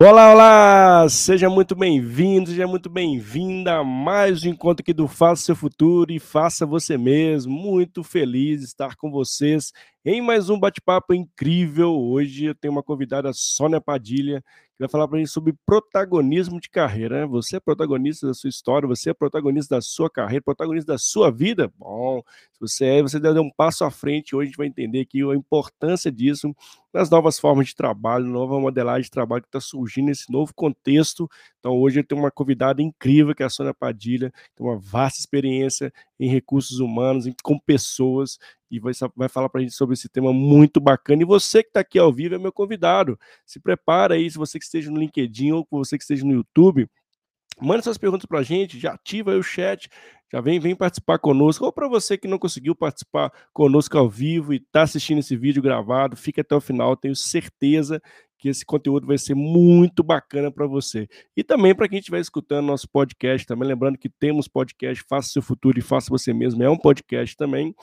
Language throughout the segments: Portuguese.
Olá, olá! Seja muito bem-vindo, seja muito bem-vinda a mais um encontro aqui do Faça Seu Futuro e Faça Você Mesmo. Muito feliz de estar com vocês em mais um bate-papo incrível. Hoje eu tenho uma convidada, Sônia Padilha, que vai falar para a gente sobre protagonismo de carreira. Né? Você é protagonista da sua história, você é protagonista da sua carreira, protagonista da sua vida. Bom, se você é, você deve dar um passo à frente. Hoje a gente vai entender aqui a importância disso nas novas formas de trabalho, nova modelagem de trabalho que está surgindo nesse novo contexto. Então, hoje eu tenho uma convidada incrível, que é a Sônia Padilha, tem uma vasta experiência em recursos humanos, com pessoas, e vai, vai falar para a gente sobre esse tema muito bacana. E você que está aqui ao vivo é meu convidado. Se prepara aí, se você que esteja no LinkedIn ou você que esteja no YouTube, Manda suas perguntas para a gente, já ativa aí o chat, já vem, vem participar conosco. Ou para você que não conseguiu participar conosco ao vivo e está assistindo esse vídeo gravado, fique até o final, tenho certeza que esse conteúdo vai ser muito bacana para você. E também para quem estiver escutando nosso podcast, também lembrando que temos podcast Faça Seu Futuro e Faça Você Mesmo, é um podcast também.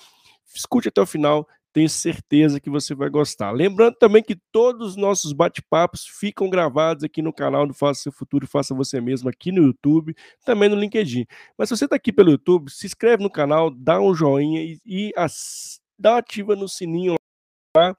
Escute até o final, tenho certeza que você vai gostar. Lembrando também que todos os nossos bate-papos ficam gravados aqui no canal do Faça Seu Futuro Faça Você Mesmo, aqui no YouTube, também no LinkedIn. Mas se você está aqui pelo YouTube, se inscreve no canal, dá um joinha e, e as, dá ativa no sininho lá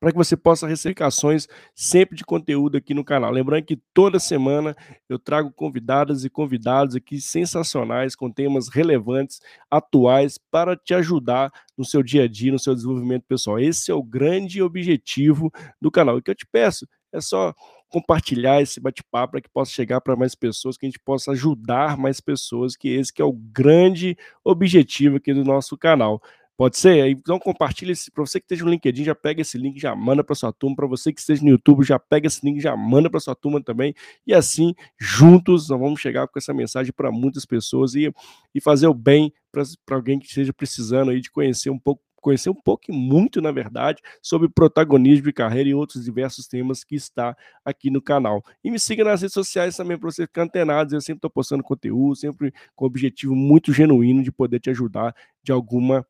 para que você possa receber notificações sempre de conteúdo aqui no canal. Lembrando que toda semana eu trago convidadas e convidados aqui sensacionais, com temas relevantes, atuais, para te ajudar no seu dia a dia, no seu desenvolvimento pessoal. Esse é o grande objetivo do canal. E o que eu te peço é só compartilhar esse bate-papo para que possa chegar para mais pessoas, que a gente possa ajudar mais pessoas, que esse que é o grande objetivo aqui do nosso canal. Pode ser? Então compartilha esse. Para você que esteja no LinkedIn, já pega esse link, já manda para sua turma. Para você que esteja no YouTube, já pega esse link, já manda para sua turma também. E assim, juntos, nós vamos chegar com essa mensagem para muitas pessoas e, e fazer o bem para alguém que esteja precisando aí de conhecer um pouco conhecer um pouco e muito, na verdade, sobre protagonismo de carreira e outros diversos temas que está aqui no canal. E me siga nas redes sociais também para você ficar antenado. Eu sempre estou postando conteúdo, sempre com o objetivo muito genuíno de poder te ajudar de alguma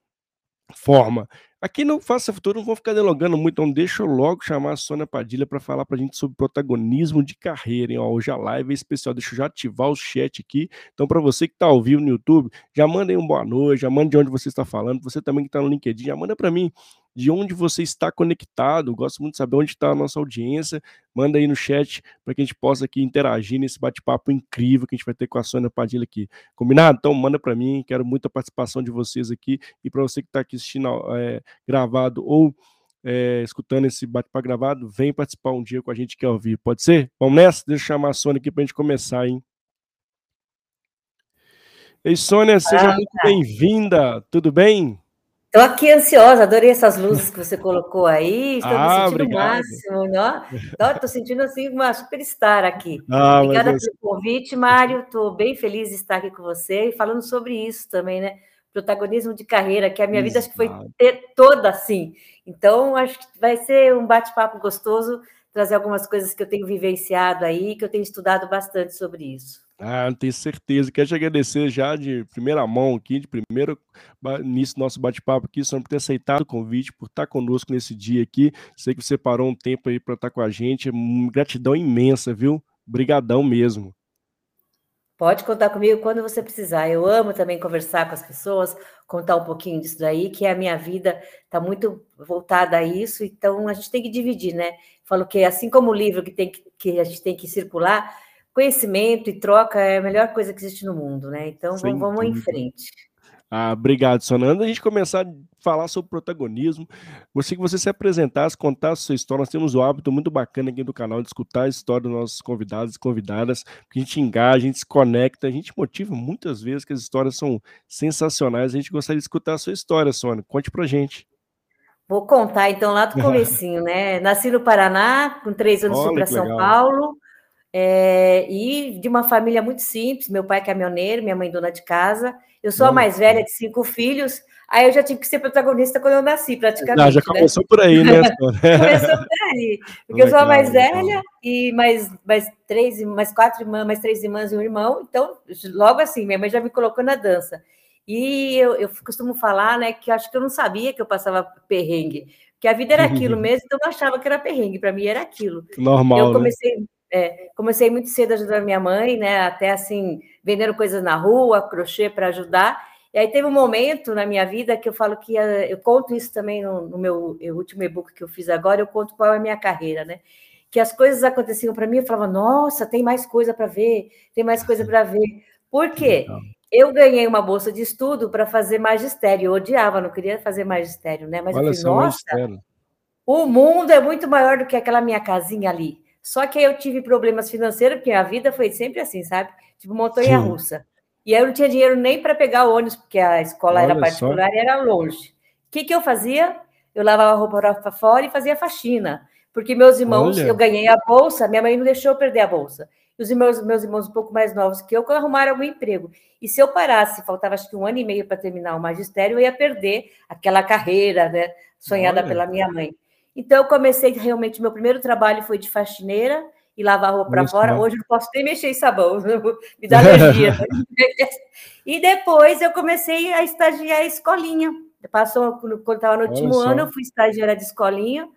forma. Aqui no Faça Futuro não vou ficar delongando muito, então deixa eu logo chamar a Sônia Padilha para falar para a gente sobre protagonismo de carreira. Hein? Ó, hoje a live é especial, deixa eu já ativar o chat aqui. Então, para você que está ao vivo no YouTube, já manda aí um boa noite, já manda de onde você está falando. Você também que está no LinkedIn, já manda para mim de onde você está conectado. Gosto muito de saber onde está a nossa audiência. Manda aí no chat para que a gente possa aqui interagir nesse bate-papo incrível que a gente vai ter com a Sônia Padilha aqui. Combinado? Então manda para mim, quero muita participação de vocês aqui e para você que está aqui assistindo é, gravado ou é, escutando esse bate-papo gravado, vem participar um dia com a gente que é ao vivo. Pode ser? Vamos nessa? Deixa eu chamar a Sônia aqui para a gente começar, hein? Ei, Sônia, seja ah, muito bem-vinda. Tudo bem? Estou aqui ansiosa, adorei essas luzes que você colocou aí. Estou ah, me sentindo o máximo? Estou sentindo assim uma superstar aqui. Ah, Obrigada pelo convite, Mário. Estou bem feliz de estar aqui com você e falando sobre isso também, né? Protagonismo de carreira, que a minha vida acho que foi toda assim. Então, acho que vai ser um bate-papo gostoso, trazer algumas coisas que eu tenho vivenciado aí, que eu tenho estudado bastante sobre isso. Ah, tenho certeza. Quero te agradecer já de primeira mão aqui, de primeiro início do nosso bate-papo aqui, só por ter aceitado o convite, por estar conosco nesse dia aqui. Sei que você parou um tempo aí para estar com a gente. Gratidão imensa, viu? Obrigadão mesmo. Pode contar comigo quando você precisar. Eu amo também conversar com as pessoas, contar um pouquinho disso daí, que a minha vida está muito voltada a isso, então a gente tem que dividir, né? Falo que assim como o livro que, tem que, que a gente tem que circular, conhecimento e troca é a melhor coisa que existe no mundo, né? Então vamos, vamos em frente. Ah, obrigado, Sonanda. A gente começar a falar sobre protagonismo. Você que você se apresentasse, contar a sua história. Nós temos o hábito muito bacana aqui do canal de escutar a história dos nossos convidados e convidadas, porque a gente engaja, a gente se conecta, a gente motiva muitas vezes que as histórias são sensacionais. A gente gostaria de escutar a sua história, Sônia. Conte pra gente. Vou contar então lá do comecinho, né? Nasci no Paraná, com três anos fui para São Paulo. É, e de uma família muito simples, meu pai é caminhoneiro, minha mãe dona de casa. Eu sou a mais velha de cinco filhos, aí eu já tive que ser protagonista quando eu nasci, praticamente. Não, já né? começou né? por aí, né? começou por aí, porque legal, eu sou a mais velha legal. e mais, mais três, mais quatro irmãs, mais três irmãs e um irmão, então logo assim, minha mãe já me colocou na dança. E eu, eu costumo falar, né, que acho que eu não sabia que eu passava perrengue, que a vida era aquilo mesmo, então eu não achava que era perrengue, para mim era aquilo. Normal. Eu né? comecei... Né? É, comecei muito cedo ajudando minha mãe, né? Até assim, vendendo coisas na rua, crochê para ajudar. E aí teve um momento na minha vida que eu falo que eu conto isso também no, no meu último e-book que eu fiz agora, eu conto qual é a minha carreira, né? Que as coisas aconteciam para mim, eu falava, nossa, tem mais coisa para ver, tem mais coisa para ver. Por quê? Eu ganhei uma bolsa de estudo para fazer magistério. Eu odiava, não queria fazer magistério, né? Mas Olha eu falei, nossa, o mundo é muito maior do que aquela minha casinha ali. Só que aí eu tive problemas financeiros, porque a vida foi sempre assim, sabe? Tipo montanha russa. E aí eu não tinha dinheiro nem para pegar o ônibus, porque a escola Olha era particular só. e era longe. O que, que eu fazia? Eu lavava a roupa para fora e fazia faxina. Porque meus irmãos, Olha. eu ganhei a bolsa, minha mãe não deixou eu perder a bolsa. E os meus, meus irmãos um pouco mais novos que eu, arrumaram algum emprego. E se eu parasse, faltava acho que um ano e meio para terminar o magistério, eu ia perder aquela carreira, né? Sonhada Olha. pela minha mãe. Então, eu comecei realmente, meu primeiro trabalho foi de faxineira e lavar roupa para fora. Hoje eu não posso nem mexer em sabão, me dá alergia. e depois eu comecei a estagiar em escolinha. Passou, quando estava no último Olha ano, só. eu fui estagiária de escolinha.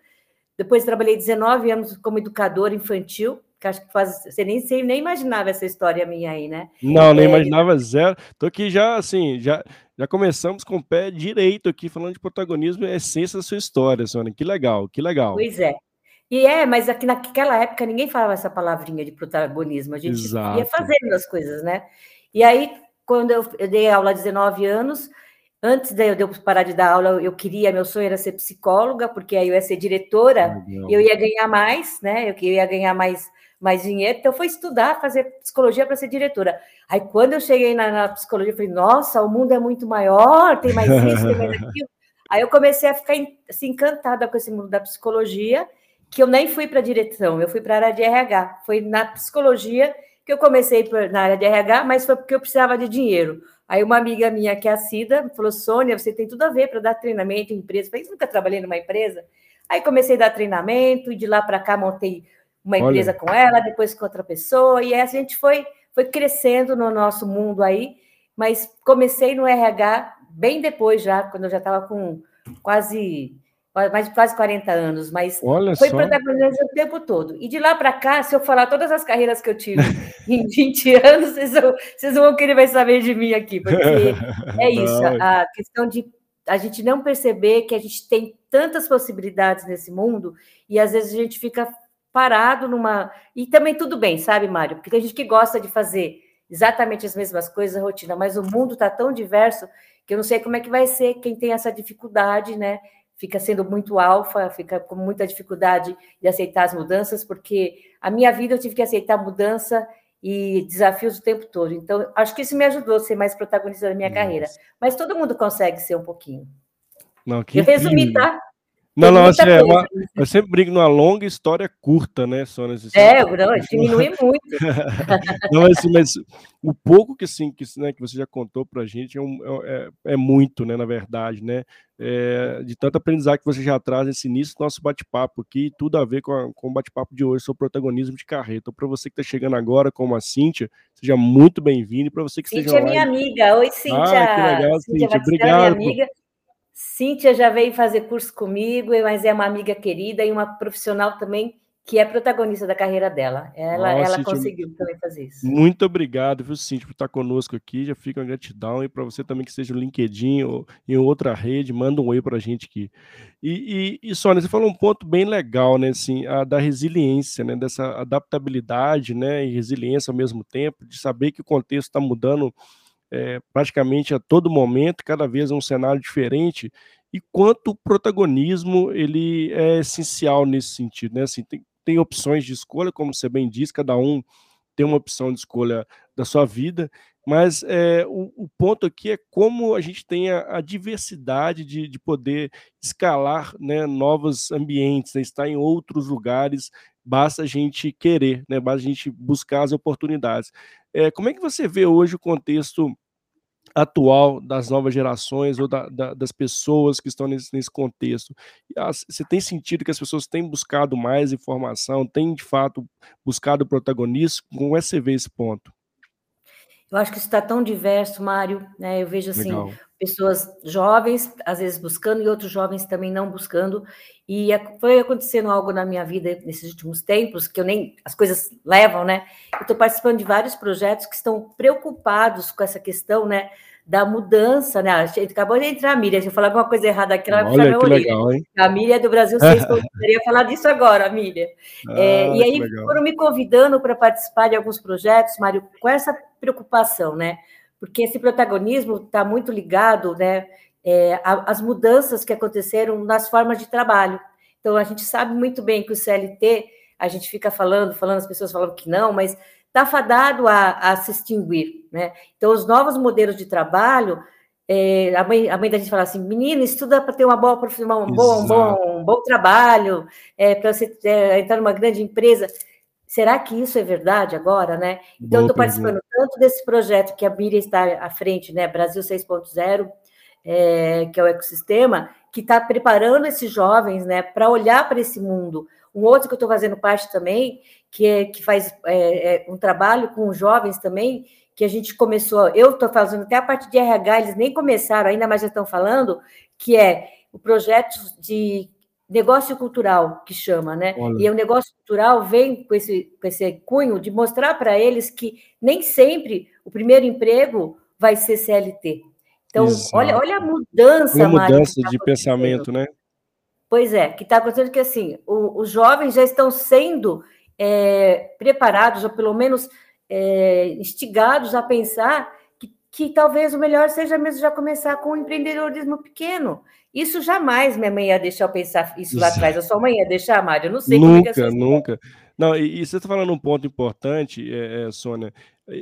Depois trabalhei 19 anos como educadora infantil, que acho que faz, você nem, você nem imaginava essa história minha aí, né? Não, nem é, imaginava zero. Tô aqui já, assim, já, já começamos com o pé direito aqui, falando de protagonismo e a essência da sua história, Sônia. Que legal, que legal. Pois é. E é, mas aqui naquela época ninguém falava essa palavrinha de protagonismo, a gente Exato. ia fazendo as coisas, né? E aí, quando eu, eu dei aula há 19 anos, antes de eu, parar de dar aula, eu queria, meu sonho era ser psicóloga, porque aí eu ia ser diretora, eu ia ganhar mais, né? Eu, eu ia ganhar mais, mais dinheiro, então fui estudar, fazer psicologia para ser diretora. Aí quando eu cheguei na, na, psicologia, eu falei, nossa, o mundo é muito maior, tem mais isso, tem mais aquilo. Aí eu comecei a ficar assim, encantada com esse mundo da psicologia, que eu nem fui para a direção, eu fui para a área de RH. Foi na psicologia que eu comecei na área de RH, mas foi porque eu precisava de dinheiro. Aí uma amiga minha, que é a Cida, falou: Sônia, você tem tudo a ver para dar treinamento em empresa. Eu falei: nunca trabalhei numa empresa. Aí comecei a dar treinamento, e de lá para cá montei uma empresa Olha. com ela, depois com outra pessoa, e a gente foi, foi crescendo no nosso mundo aí, mas comecei no RH bem depois já, quando eu já estava com quase mais de quase 40 anos, mas Olha foi protagonista o tempo todo. E de lá para cá, se eu falar todas as carreiras que eu tive em 20 anos, vocês, vão, vocês vão querer mais saber de mim aqui, porque é isso, a questão de a gente não perceber que a gente tem tantas possibilidades nesse mundo e às vezes a gente fica parado numa. E também tudo bem, sabe, Mário? Porque tem gente que gosta de fazer exatamente as mesmas coisas, rotina, mas o mundo está tão diverso que eu não sei como é que vai ser quem tem essa dificuldade, né? fica sendo muito alfa, fica com muita dificuldade de aceitar as mudanças, porque a minha vida eu tive que aceitar mudança e desafios o tempo todo. Então, acho que isso me ajudou a ser mais protagonista da minha Nossa. carreira. Mas todo mundo consegue ser um pouquinho. Não, que eu resumi, tá? Não, não, assim, é uma, eu sempre brinco numa longa história curta, né, Sônia? Assim, é, não, diminui muito. não, assim, mas o pouco que, assim, que, né, que você já contou para a gente é, um, é, é, muito, né, na verdade, né? É, de tanto aprendizado que você já traz nesse início do nosso bate-papo aqui, tudo a ver com, a, com o bate-papo de hoje sobre protagonismo de carreira. Então, para você que está chegando agora, como a Cíntia, seja muito bem-vindo. E para você que Cíntia esteja é minha amiga. Oi, Cíntia. Ah, que legal, Cíntia. Cíntia obrigado. Minha amiga. Cíntia já veio fazer curso comigo, mas é uma amiga querida e uma profissional também que é protagonista da carreira dela. Ela, Nossa, ela Cíntia, conseguiu também fazer isso. Muito obrigado, viu, Cíntia, por estar conosco aqui. Já fica uma gratidão. E para você também que seja no LinkedIn ou em outra rede, manda um oi para a gente aqui. E, e, e, Sônia, você falou um ponto bem legal, né? Assim, a da resiliência, né? Dessa adaptabilidade, né? E resiliência ao mesmo tempo, de saber que o contexto está mudando é, praticamente a todo momento, cada vez é um cenário diferente, e quanto o protagonismo ele é essencial nesse sentido, né? Assim, tem, tem opções de escolha, como você bem diz, cada um tem uma opção de escolha da sua vida, mas é, o, o, ponto aqui é como a gente tem a, a diversidade de, de, poder escalar né, novos ambientes, né, estar em outros lugares, basta a gente querer, né, basta a gente buscar as oportunidades. É, como é que você vê hoje o contexto atual das novas gerações ou da, da, das pessoas que estão nesse, nesse contexto. Você tem sentido que as pessoas têm buscado mais informação, têm de fato buscado protagonismo? Como é que você vê esse ponto? Eu acho que isso está tão diverso, Mário. Né? Eu vejo assim, Legal. Pessoas jovens, às vezes buscando, e outros jovens também não buscando. E foi acontecendo algo na minha vida nesses últimos tempos, que eu nem. as coisas levam, né? Eu estou participando de vários projetos que estão preocupados com essa questão, né? Da mudança, né? Acabou de entrar a Miriam, se eu falar alguma coisa errada aqui, ela vai puxar meu legal, hein? A Miriam é do Brasil 6, poderia falar disso agora, Miriam. Ah, é, e aí foram me convidando para participar de alguns projetos, Mário, com essa preocupação, né? Porque esse protagonismo está muito ligado, né? É, às mudanças que aconteceram nas formas de trabalho. Então, a gente sabe muito bem que o CLT, a gente fica falando, falando, as pessoas falam que não, mas está fadado a, a, se extinguir. Né? Então, os novos modelos de trabalho, é, a, mãe, a mãe da gente fala assim, menina, estuda para ter uma boa profissão, um bom, um bom, um bom trabalho, é, para você é, entrar numa grande empresa. Será que isso é verdade agora, né? Então, estou participando tanto desse projeto que a Miriam está à frente, né? Brasil 6.0, é, que é o ecossistema, que está preparando esses jovens, né, para olhar para esse mundo. Um outro que eu estou fazendo parte também, que, é, que faz é, é, um trabalho com jovens também, que a gente começou, eu estou fazendo até a parte de RH, eles nem começaram ainda, mas já estão falando, que é o projeto de negócio cultural, que chama, né? Olha. E o negócio cultural vem com esse, com esse cunho de mostrar para eles que nem sempre o primeiro emprego vai ser CLT. Então, olha, olha a mudança, Uma mudança tá de pensamento, né? Pois é, que está acontecendo que assim, o, os jovens já estão sendo é, preparados, ou pelo menos é, instigados a pensar que, talvez o melhor seja mesmo já começar com o empreendedorismo pequeno. Isso jamais minha mãe ia deixar eu pensar isso lá atrás. A sua mãe ia deixar, Mário? Eu não sei. Nunca, como é nunca. Não, e, e, você está falando um ponto importante, é, é, Sônia.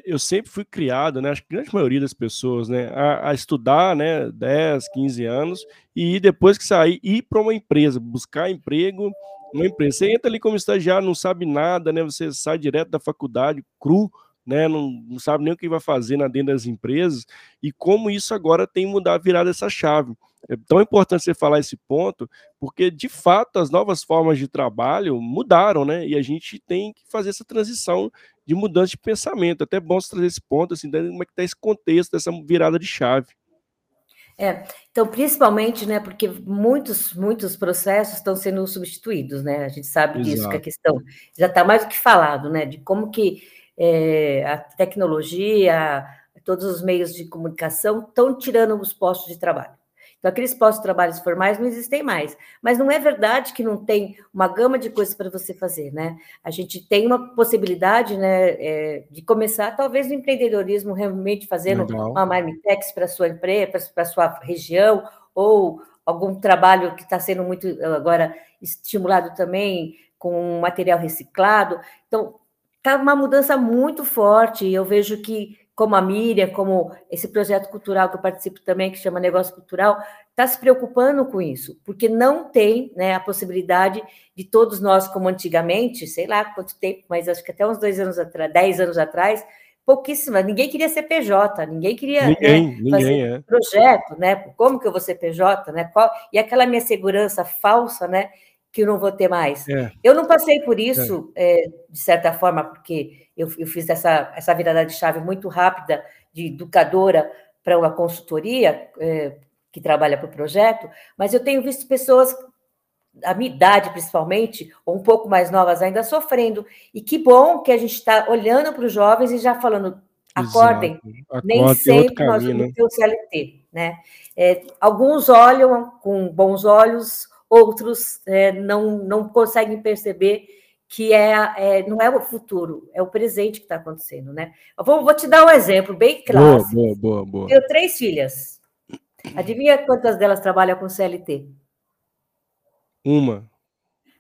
Eu sempre fui criado, né? Acho que a grande maioria das pessoas, né? A, a estudar, né? 10, 15 anos e depois que sair, ir para uma empresa, buscar emprego uma empresa. Você entra ali como estagiário, não sabe nada, né? Você sai direto da faculdade, cru, né? Não, não sabe nem o que vai fazer na dentro das empresas. E como isso agora tem mudado, virado essa chave. É tão importante você falar esse ponto, porque de fato as novas formas de trabalho mudaram, né? E a gente tem que fazer essa transição de mudança de pensamento. Até bom você trazer esse ponto, assim, como é que está esse contexto dessa virada de chave. É, então, principalmente, né, porque muitos, muitos processos estão sendo substituídos, né? A gente sabe Exato. disso, que a questão já está mais do que falado, né? De como que é, a tecnologia, todos os meios de comunicação estão tirando os postos de trabalho. Então, aqueles postos de trabalhos formais não existem mais. Mas não é verdade que não tem uma gama de coisas para você fazer, né? A gente tem uma possibilidade, né, é, de começar, talvez, no empreendedorismo, realmente fazendo Legal. uma Marmitex para sua empresa, para sua região, ou algum trabalho que está sendo muito agora estimulado também com material reciclado. Então, está uma mudança muito forte, e eu vejo que como a Miriam, como esse projeto cultural que eu participo também, que chama Negócio Cultural, está se preocupando com isso, porque não tem né, a possibilidade de todos nós, como antigamente, sei lá quanto tempo, mas acho que até uns dois anos atrás, dez anos atrás, pouquíssima, ninguém queria ser PJ, ninguém queria ninguém, né, fazer ninguém, é. projeto, né? Como que eu vou ser PJ, né? Qual, e aquela minha segurança falsa, né? Que eu não vou ter mais. É. Eu não passei por isso, é. de certa forma, porque eu, eu fiz essa, essa virada de chave muito rápida de educadora para uma consultoria é, que trabalha para o projeto, mas eu tenho visto pessoas, a minha idade principalmente, ou um pouco mais novas ainda, sofrendo. E que bom que a gente está olhando para os jovens e já falando, acordem, nem sempre nós vamos né? ter o CLT. Né? É, alguns olham com bons olhos, outros é, não, não conseguem perceber que é, é, não é o futuro, é o presente que está acontecendo, né? Vou, vou, te dar um exemplo bem clássico. Boa, boa, boa, Tenho três filhas. Adivinha quantas delas trabalham com CLT? Uma.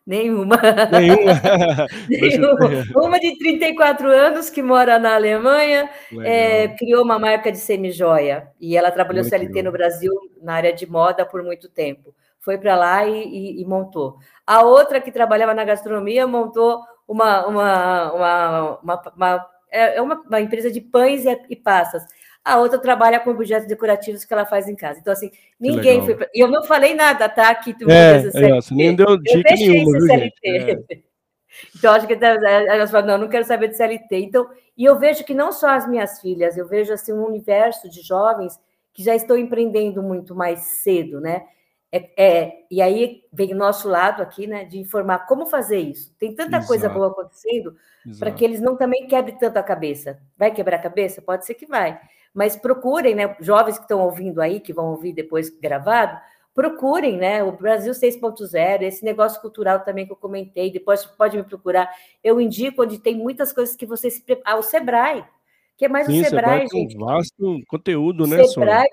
Nenhuma. Nenhuma. Nenhuma. Uma de 34 anos que mora na Alemanha, é, criou uma marca de semi-joia e ela trabalhou Muito CLT legal. no Brasil na área de moda por muito tempo foi para lá e, e, e, montou. A outra que trabalhava na gastronomia montou uma, uma, uma, uma, uma é uma, uma, empresa de pães e, e passas. A outra trabalha com objetos decorativos que ela faz em casa. Então, assim, ninguém foi. Pra... E eu não falei nada, tá? Aqui tu é, é, você nem deu dica nenhuma, viu, CLT. É. Então, acho que elas falam, não, não quero saber de CLT. Então, e eu vejo que não só as minhas filhas, eu vejo assim um universo de jovens que já estão empreendendo muito mais cedo, né? É, é, e aí vem o nosso lado aqui, né, de informar como fazer isso. Tem tanta Exato. coisa boa acontecendo para que eles não também quebrem tanto a cabeça. Vai quebrar a cabeça? Pode ser que vai. Mas procurem, né, jovens que estão ouvindo aí, que vão ouvir depois gravado, procurem, né, o Brasil 6.0, esse negócio cultural também que eu comentei, depois pode me procurar. Eu indico onde tem muitas coisas que vocês... Ah, o Sebrae que é mais Sim, o Sebrae, Sebrae gente. Um vasto conteúdo, né, Sebrae,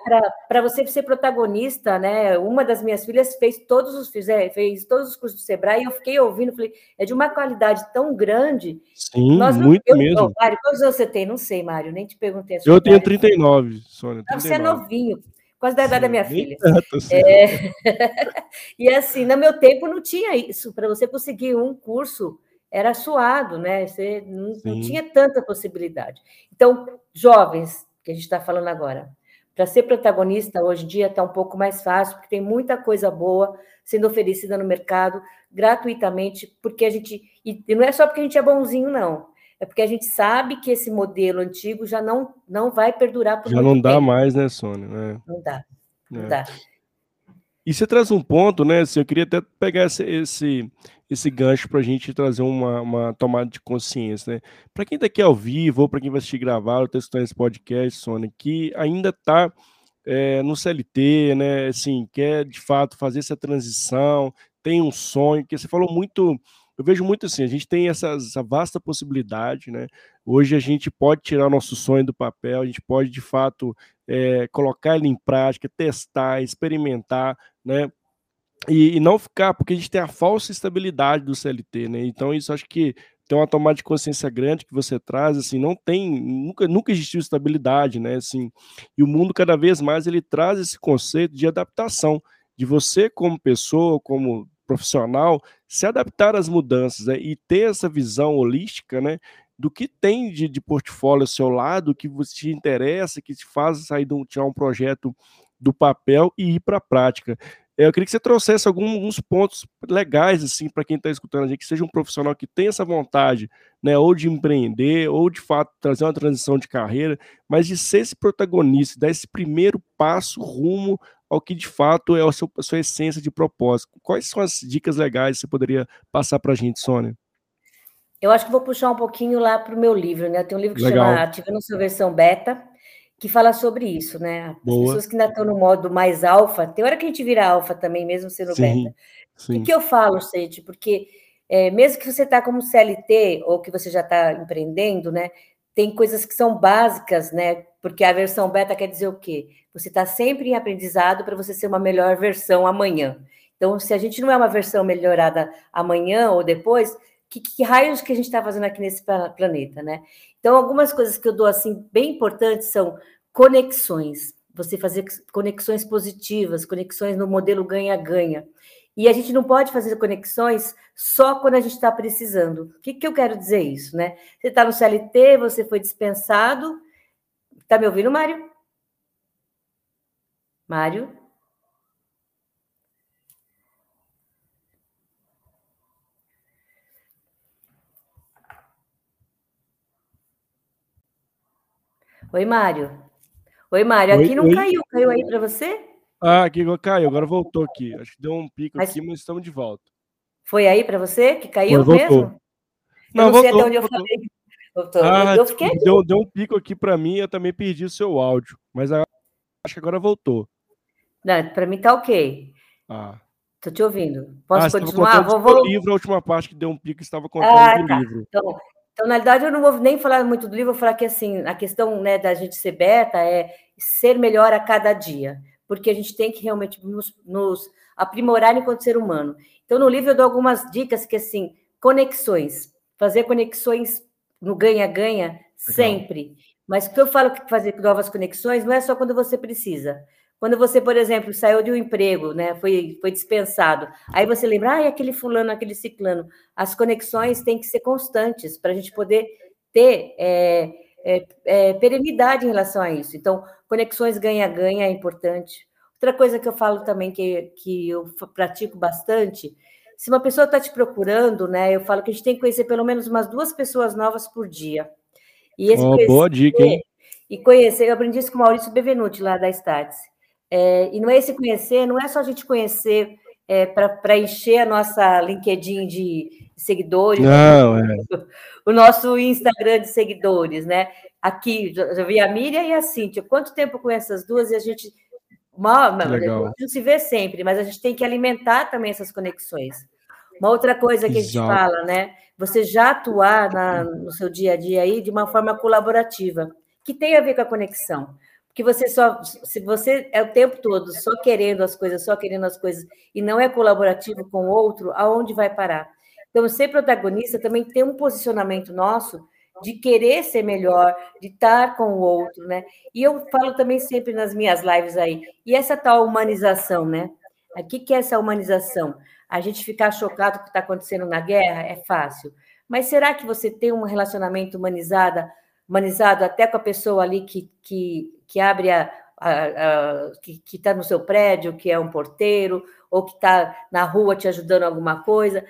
para você ser protagonista, né? Uma das minhas filhas fez todos os fez, fez todos os cursos do Sebrae e eu fiquei ouvindo, falei, é de uma qualidade tão grande. Sim, Nós muito eu, mesmo. Não, Mário, quantos anos você tem? Não sei, Mário, nem te perguntei. eu idade. tenho 39, Sônia. 39. você é novinho quase da idade da minha filha. É... e assim, no meu tempo não tinha isso. Para você conseguir um curso, era suado, né? Você não, não tinha tanta possibilidade. Então, jovens, que a gente está falando agora, para ser protagonista hoje em dia está um pouco mais fácil, porque tem muita coisa boa sendo oferecida no mercado gratuitamente, porque a gente. E não é só porque a gente é bonzinho, não. É porque a gente sabe que esse modelo antigo já não, não vai perdurar por Já não dá tempo. mais, né, Sônia? É. Não dá. Não é. dá. E você traz um ponto, né? Assim, eu queria até pegar esse, esse, esse gancho para a gente trazer uma, uma tomada de consciência, né? Para quem está aqui ao vivo, ou para quem vai assistir gravado, está escutando esse podcast, Sônia, que ainda está é, no CLT, né? Assim, quer de fato fazer essa transição, tem um sonho, que você falou muito. Eu vejo muito assim, a gente tem essa, essa vasta possibilidade, né? Hoje a gente pode tirar nosso sonho do papel, a gente pode de fato é, colocar ele em prática, testar, experimentar, né? E, e, não ficar, porque a gente tem a falsa estabilidade do CLT, né? Então, isso acho que tem uma tomada de consciência grande que você traz, assim, não tem, nunca, nunca existiu estabilidade, né? Assim, e o mundo cada vez mais ele traz esse conceito de adaptação, de você como pessoa, como profissional, se adaptar às mudanças né? e ter essa visão holística, né? do que tem de, de portfólio ao seu lado, que você te interessa, que te faz sair de um, tirar um projeto do papel e ir para a prática. É, eu queria que você trouxesse alguns pontos legais assim para quem está escutando a gente, que seja um profissional que tenha essa vontade, né, ou de empreender, ou de fato trazer uma transição de carreira, mas de ser esse protagonista, dar esse primeiro passo rumo ao que de fato é a sua, a sua essência de propósito. Quais são as dicas legais que você poderia passar para a gente, Sônia? Eu acho que vou puxar um pouquinho lá para o meu livro, né? Tem um livro que Legal. chama Ativa na sua versão beta, que fala sobre isso, né? As Boa. pessoas que ainda estão no modo mais alfa, tem hora que a gente vira alfa também, mesmo sendo sim, beta. Sim. O que eu falo, Sete? Porque é, mesmo que você está como CLT ou que você já está empreendendo, né? Tem coisas que são básicas, né? Porque a versão beta quer dizer o quê? Você está sempre em aprendizado para você ser uma melhor versão amanhã. Então, se a gente não é uma versão melhorada amanhã ou depois, que, que raios que a gente está fazendo aqui nesse planeta, né? Então, algumas coisas que eu dou assim bem importantes são conexões. Você fazer conexões positivas, conexões no modelo ganha-ganha. E a gente não pode fazer conexões só quando a gente está precisando. O que, que eu quero dizer isso, né? Você está no CLT, você foi dispensado. Está me ouvindo, Mário? Mário? Oi, Mário. Oi, Mário. Aqui oi, não oi. caiu. Caiu aí para você? Ah, aqui caiu. Agora voltou aqui. Acho que deu um pico mas... aqui, mas estamos de volta. Foi aí para você que caiu mesmo? Não, não voltou, sei até onde eu falei. Voltou. Ah, eu fiquei deu, deu um pico aqui para mim, eu também perdi o seu áudio, mas acho que agora voltou. Não, para mim tá ok. Ah. Tô te ouvindo. Posso ah, continuar? Vou, vou... livro, a última parte que deu um pico, estava contando ah, tá. livro. Então, então, na verdade, eu não vou nem falar muito do livro, vou falar que assim, a questão né, da gente ser beta é ser melhor a cada dia, porque a gente tem que realmente nos, nos aprimorar enquanto ser humano. Então, no livro eu dou algumas dicas que assim, conexões, fazer conexões no ganha-ganha sempre. Mas o que eu falo que fazer novas conexões não é só quando você precisa. Quando você, por exemplo, saiu de um emprego, né, foi, foi dispensado, aí você lembra, ah, aquele fulano, aquele ciclano. As conexões têm que ser constantes para a gente poder ter é, é, é, perenidade em relação a isso. Então, conexões ganha-ganha é importante. Outra coisa que eu falo também, que, que eu pratico bastante, se uma pessoa está te procurando, né, eu falo que a gente tem que conhecer pelo menos umas duas pessoas novas por dia. E esse oh, boa dica, hein? e conhecer. Eu aprendi isso com o Maurício Bevenuti, lá da Stats. É, e não é esse conhecer, não é só a gente conhecer é, para encher a nossa LinkedIn de seguidores, não, né? é. o nosso Instagram de seguidores, né? Aqui, já vi a Miriam e a Cíntia. Quanto tempo com essas duas e a gente mal, não se vê sempre, mas a gente tem que alimentar também essas conexões. Uma outra coisa que Exato. a gente fala, né? Você já atuar na, no seu dia a dia aí de uma forma colaborativa, que tem a ver com a conexão. Porque você só, se você é o tempo todo só querendo as coisas, só querendo as coisas, e não é colaborativo com o outro, aonde vai parar? Então, ser protagonista também tem um posicionamento nosso de querer ser melhor, de estar com o outro, né? E eu falo também sempre nas minhas lives aí, e essa tal humanização, né? O que é essa humanização? A gente ficar chocado com o que está acontecendo na guerra é fácil. Mas será que você tem um relacionamento humanizado, humanizado até com a pessoa ali que, que, que abre a, a, a, que está no seu prédio, que é um porteiro, ou que está na rua te ajudando alguma coisa.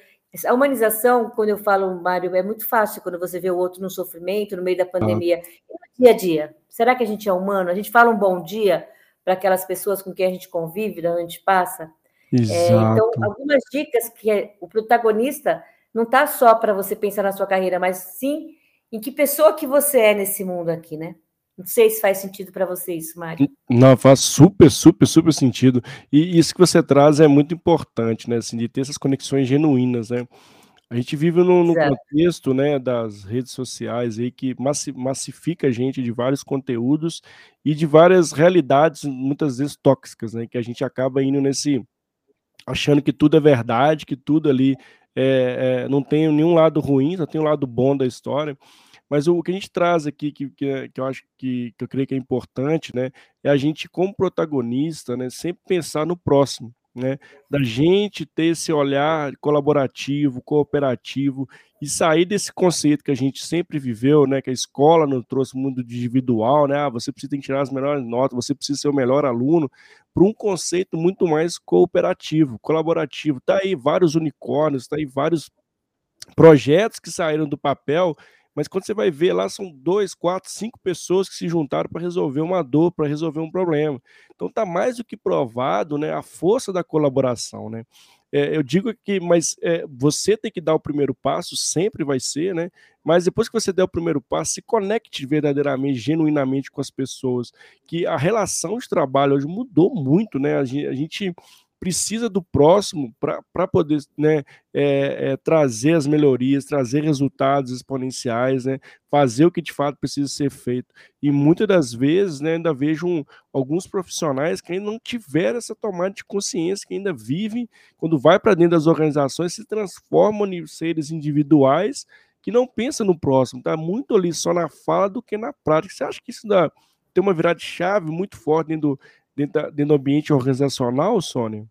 A humanização, quando eu falo, Mário, é muito fácil quando você vê o outro no sofrimento, no meio da pandemia, ah. dia a dia. Será que a gente é humano? A gente fala um bom dia para aquelas pessoas com quem a gente convive, onde a gente passa? É, então, algumas dicas que é, o protagonista não está só para você pensar na sua carreira, mas sim em que pessoa que você é nesse mundo aqui, né? Não sei se faz sentido para você isso, Mário. Não, faz super, super, super sentido. E isso que você traz é muito importante, né? Assim, de ter essas conexões genuínas, né? A gente vive num, num contexto né, das redes sociais aí que massifica a gente de vários conteúdos e de várias realidades, muitas vezes tóxicas, né? Que a gente acaba indo nesse achando que tudo é verdade, que tudo ali é, é, não tem nenhum lado ruim, só tem um lado bom da história. Mas o que a gente traz aqui, que, que, que eu acho que, que eu creio que é importante, né, é a gente, como protagonista, né, sempre pensar no próximo né? Da gente ter esse olhar colaborativo, cooperativo e sair desse conceito que a gente sempre viveu, né? Que a escola nos trouxe mundo individual, né? Ah, você precisa tirar as melhores notas, você precisa ser o melhor aluno, para um conceito muito mais cooperativo, colaborativo. Tá aí vários unicórnios, tá aí vários projetos que saíram do papel mas quando você vai ver lá, são dois, quatro, cinco pessoas que se juntaram para resolver uma dor, para resolver um problema. Então está mais do que provado né, a força da colaboração. Né? É, eu digo que, mas é, você tem que dar o primeiro passo, sempre vai ser, né? Mas depois que você der o primeiro passo, se conecte verdadeiramente, genuinamente com as pessoas. Que a relação de trabalho hoje mudou muito, né? A gente, a gente precisa do próximo para poder né, é, é, trazer as melhorias, trazer resultados exponenciais, né, fazer o que de fato precisa ser feito. E muitas das vezes né, ainda vejo um, alguns profissionais que ainda não tiveram essa tomada de consciência, que ainda vivem, quando vai para dentro das organizações, se transformam em seres individuais que não pensam no próximo, está muito ali só na fala do que na prática. Você acha que isso dá, tem uma virada de chave muito forte dentro do, dentro, dentro do ambiente organizacional, Sônia?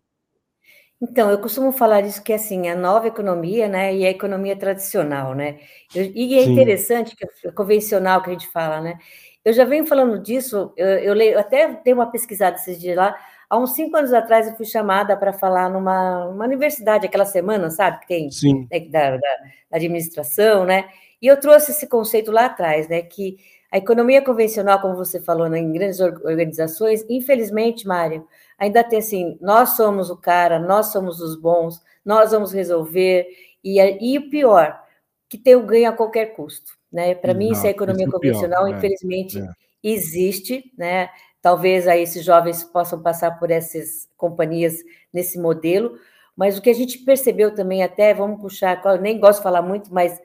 Então, eu costumo falar isso que assim, a nova economia, né, e a economia tradicional, né? E é Sim. interessante que a convencional que a gente fala, né? Eu já venho falando disso, eu, eu leio, até dei uma pesquisada esses dias lá. Há uns cinco anos atrás eu fui chamada para falar numa uma universidade, aquela semana, sabe, que tem né, da, da, da administração, né? E eu trouxe esse conceito lá atrás, né? Que a economia convencional, como você falou, né, em grandes organizações, infelizmente, Mário, ainda tem assim: nós somos o cara, nós somos os bons, nós vamos resolver. E, e o pior, que tem o ganho a qualquer custo. Né? Para mim, isso é economia é convencional, pior, infelizmente, é. existe. Né? Talvez aí esses jovens possam passar por essas companhias nesse modelo, mas o que a gente percebeu também, até vamos puxar, nem gosto de falar muito, mas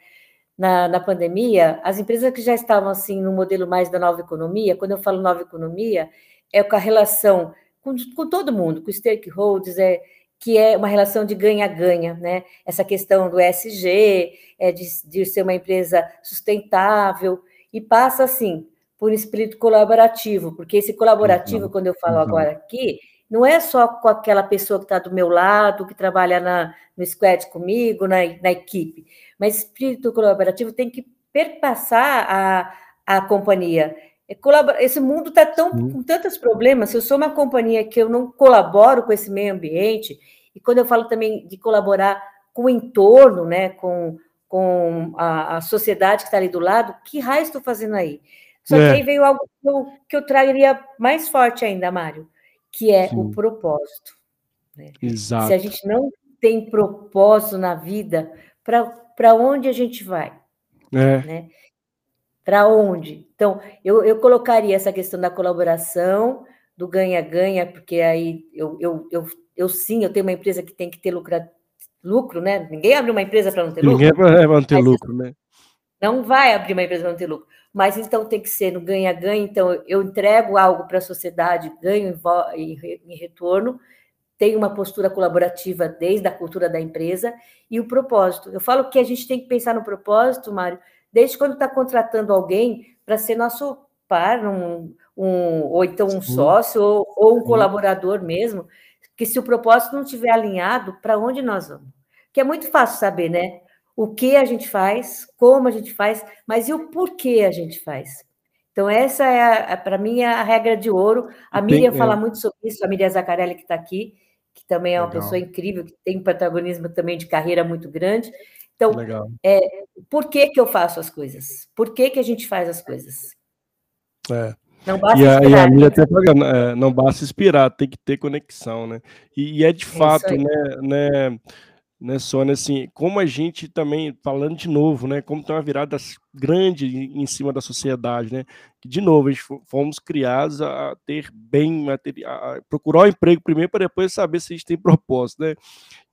na, na pandemia, as empresas que já estavam assim no modelo mais da nova economia, quando eu falo nova economia, é com a relação com, com todo mundo, com stakeholders, é, que é uma relação de ganha-ganha, né? Essa questão do SG, é de, de ser uma empresa sustentável, e passa assim por um espírito colaborativo, porque esse colaborativo, uhum. quando eu falo uhum. agora aqui, não é só com aquela pessoa que está do meu lado, que trabalha na, no squad comigo, na, na equipe, mas espírito colaborativo tem que perpassar a, a companhia. É esse mundo está tão com tantos problemas. Se eu sou uma companhia que eu não colaboro com esse meio ambiente, e quando eu falo também de colaborar com o entorno, né, com, com a, a sociedade que está ali do lado, que raio estou fazendo aí? Só é. que aí veio algo que eu, que eu traria mais forte ainda, Mário, que é Sim. o propósito. Né? Exato. Se a gente não tem propósito na vida, para onde a gente vai? É. Né? Para onde? Então, eu, eu colocaria essa questão da colaboração, do ganha-ganha, porque aí eu, eu, eu, eu sim, eu tenho uma empresa que tem que ter lucro, lucro né? Ninguém abre uma empresa para não ter lucro. Ninguém vai ter lucro, né? Não vai abrir uma empresa para não ter lucro. Mas então tem que ser no ganha-ganha. Então, eu entrego algo para a sociedade, ganho em, em retorno, tenho uma postura colaborativa desde a cultura da empresa e o propósito. Eu falo que a gente tem que pensar no propósito, Mário, desde quando está contratando alguém para ser nosso par, um, um, ou então um Sim. sócio, ou, ou um Sim. colaborador mesmo, que se o propósito não estiver alinhado, para onde nós vamos? Que é muito fácil saber, né? O que a gente faz, como a gente faz, mas e o porquê a gente faz? Então, essa é, para mim, é a regra de ouro. A Miriam é. fala muito sobre isso, a Miriam Zacarelli, que está aqui, que também é uma Legal. pessoa incrível, que tem um protagonismo também de carreira muito grande. Então, é, por que, que eu faço as coisas? Por que, que a gente faz as coisas? É. Não basta e a, inspirar. E a Miriam até falando, é, não basta inspirar, tem que ter conexão, né? E, e é de é fato, né, né, né, Sônia, assim, como a gente também, falando de novo, né, como tem uma virada grande em cima da sociedade, né, que, de novo, fomos criados a ter bem material, procurar o um emprego primeiro para depois saber se a gente tem propósito, né,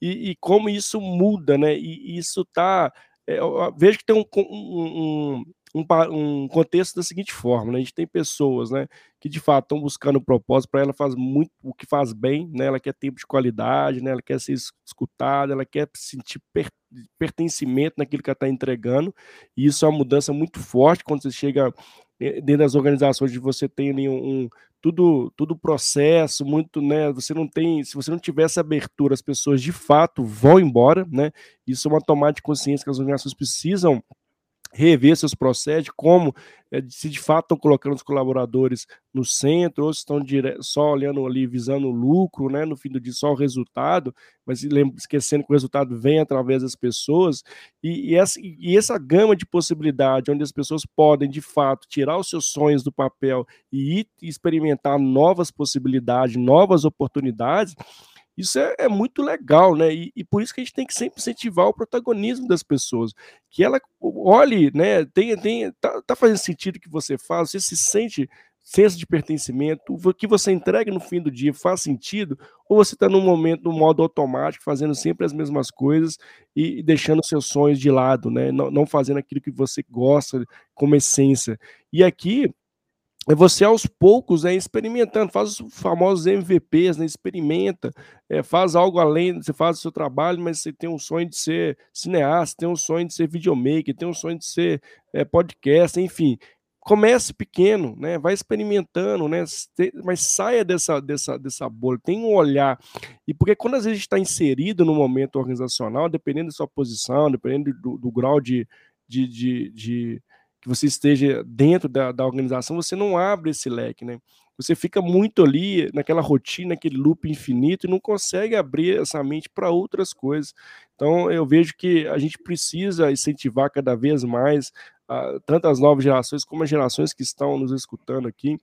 e, e como isso muda, né, e, isso tá, é, vejo que tem um, um, um, um, contexto da seguinte forma, né? A gente tem pessoas, né, que de fato estão buscando um propósito para ela faz muito o que faz bem, né? Ela quer tempo de qualidade, né? Ela quer ser escutada, ela quer sentir per, pertencimento naquilo que ela está entregando. E isso é uma mudança muito forte quando você chega eh, dentro das organizações de você tem ali um, um tudo tudo processo muito né você não tem se você não tiver essa abertura as pessoas de fato vão embora né isso é uma tomada de consciência que as organizações precisam rever seus processos, como é, se de fato estão colocando os colaboradores no centro, ou se estão dire... só olhando ali, visando o lucro, né, no fim do dia, só o resultado, mas esquecendo que o resultado vem através das pessoas, e, e, essa, e essa gama de possibilidade, onde as pessoas podem, de fato, tirar os seus sonhos do papel e ir experimentar novas possibilidades, novas oportunidades, isso é, é muito legal, né? E, e, por isso que a gente tem que sempre incentivar o protagonismo das pessoas. Que ela olhe, né? Tem, tem, tá, tá fazendo sentido o que você faz, você se sente senso de pertencimento, o que você entrega no fim do dia faz sentido, ou você está num momento, no modo automático, fazendo sempre as mesmas coisas e deixando seus sonhos de lado, né? Não, não fazendo aquilo que você gosta como essência. E aqui é você aos poucos é experimentando, faz os famosos MVPs, né, experimenta, é, faz algo além, você faz o seu trabalho, mas você tem um sonho de ser cineasta, tem um sonho de ser videomaker, tem um sonho de ser é, podcast, enfim, comece pequeno, né, vai experimentando, né, mas saia dessa, dessa, dessa bolha, tem um olhar, e porque quando às vezes está inserido no momento organizacional, dependendo da sua posição, dependendo do, do grau de, de, de, de que você esteja dentro da, da organização, você não abre esse leque, né? Você fica muito ali naquela rotina, aquele loop infinito e não consegue abrir essa mente para outras coisas. Então, eu vejo que a gente precisa incentivar cada vez mais uh, tanto as novas gerações como as gerações que estão nos escutando aqui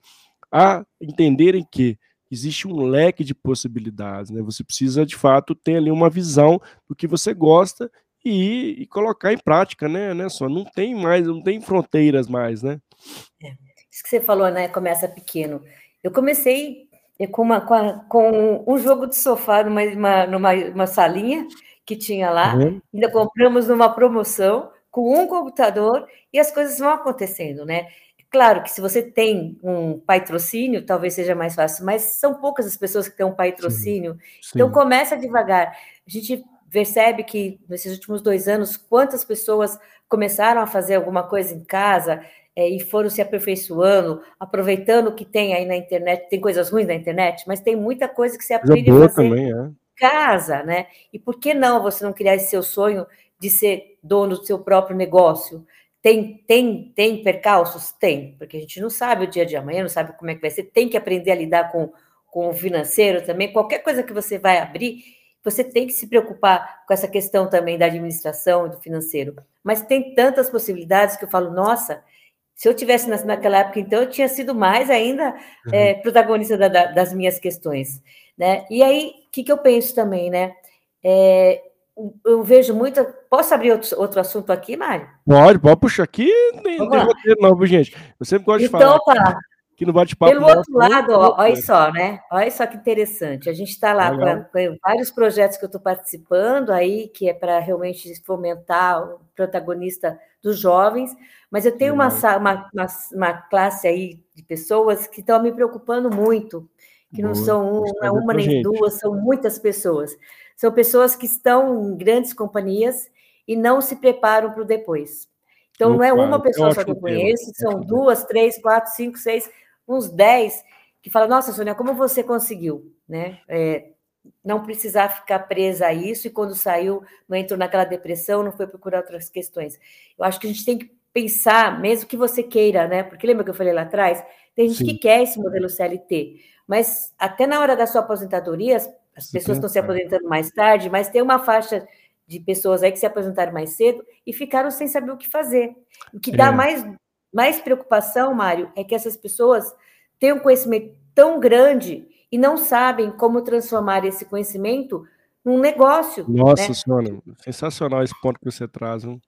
a entenderem que existe um leque de possibilidades, né? Você precisa de fato ter ali uma visão do que você gosta e, e colocar em prática, né, né? Só não tem mais, não tem fronteiras mais, né? É. Isso que você falou, né? Começa pequeno. Eu comecei com, uma, com, a, com um jogo de sofá numa, uma, numa uma salinha que tinha lá. Uhum. Ainda compramos numa promoção com um computador e as coisas vão acontecendo, né? Claro que se você tem um patrocínio, talvez seja mais fácil, mas são poucas as pessoas que têm um patrocínio. Sim, sim. Então começa devagar. A gente percebe que nesses últimos dois anos, quantas pessoas começaram a fazer alguma coisa em casa é, e foram se aperfeiçoando, aproveitando o que tem aí na internet. Tem coisas ruins na internet, mas tem muita coisa que você aprende a fazer também, é. em casa, né? E por que não você não criar esse seu sonho de ser dono do seu próprio negócio? Tem, tem, tem percalços? Tem, porque a gente não sabe o dia de amanhã, não sabe como é que vai ser. Tem que aprender a lidar com, com o financeiro também. Qualquer coisa que você vai abrir, você tem que se preocupar com essa questão também da administração e do financeiro. Mas tem tantas possibilidades que eu falo, nossa, Se eu tivesse naquela época, então, eu tinha sido mais ainda uhum. é, protagonista da, da, das minhas questões, né? E aí, o que, que eu penso também, né? É, eu vejo muito. Posso abrir outro, outro assunto aqui, Mário? Pode, pode puxar aqui. Nem, nem roteiro, não, gente. Eu sempre gosto então, de falar. Então, tá que no bate-papo. Pelo outro lado, ó, olha só, né? Olha só que interessante. A gente está lá com vários projetos que eu estou participando aí, que é para realmente fomentar o protagonista dos jovens, mas eu tenho uma, uma, uma, uma classe aí de pessoas que estão me preocupando muito, que não são uma, uma nem gente. duas, são muitas pessoas. São pessoas que estão em grandes companhias e não se preparam para o depois. Então, Opa, não é uma pessoa só que eu conheço, são duas, três, quatro, cinco, seis, uns 10 que falam, nossa, Sônia, como você conseguiu, né? É, não precisar ficar presa a isso e quando saiu não entrou naquela depressão, não foi procurar outras questões. Eu acho que a gente tem que pensar, mesmo que você queira, né? Porque lembra que eu falei lá atrás? Tem gente Sim. que quer esse modelo CLT, mas até na hora da sua aposentadoria, as, as pessoas estão se aposentando mais tarde, mas tem uma faixa de pessoas aí que se aposentaram mais cedo e ficaram sem saber o que fazer. O que é. dá mais mais preocupação, Mário, é que essas pessoas têm um conhecimento tão grande e não sabem como transformar esse conhecimento num negócio. Nossa né? Senhora, sensacional esse ponto que você traz. Hein?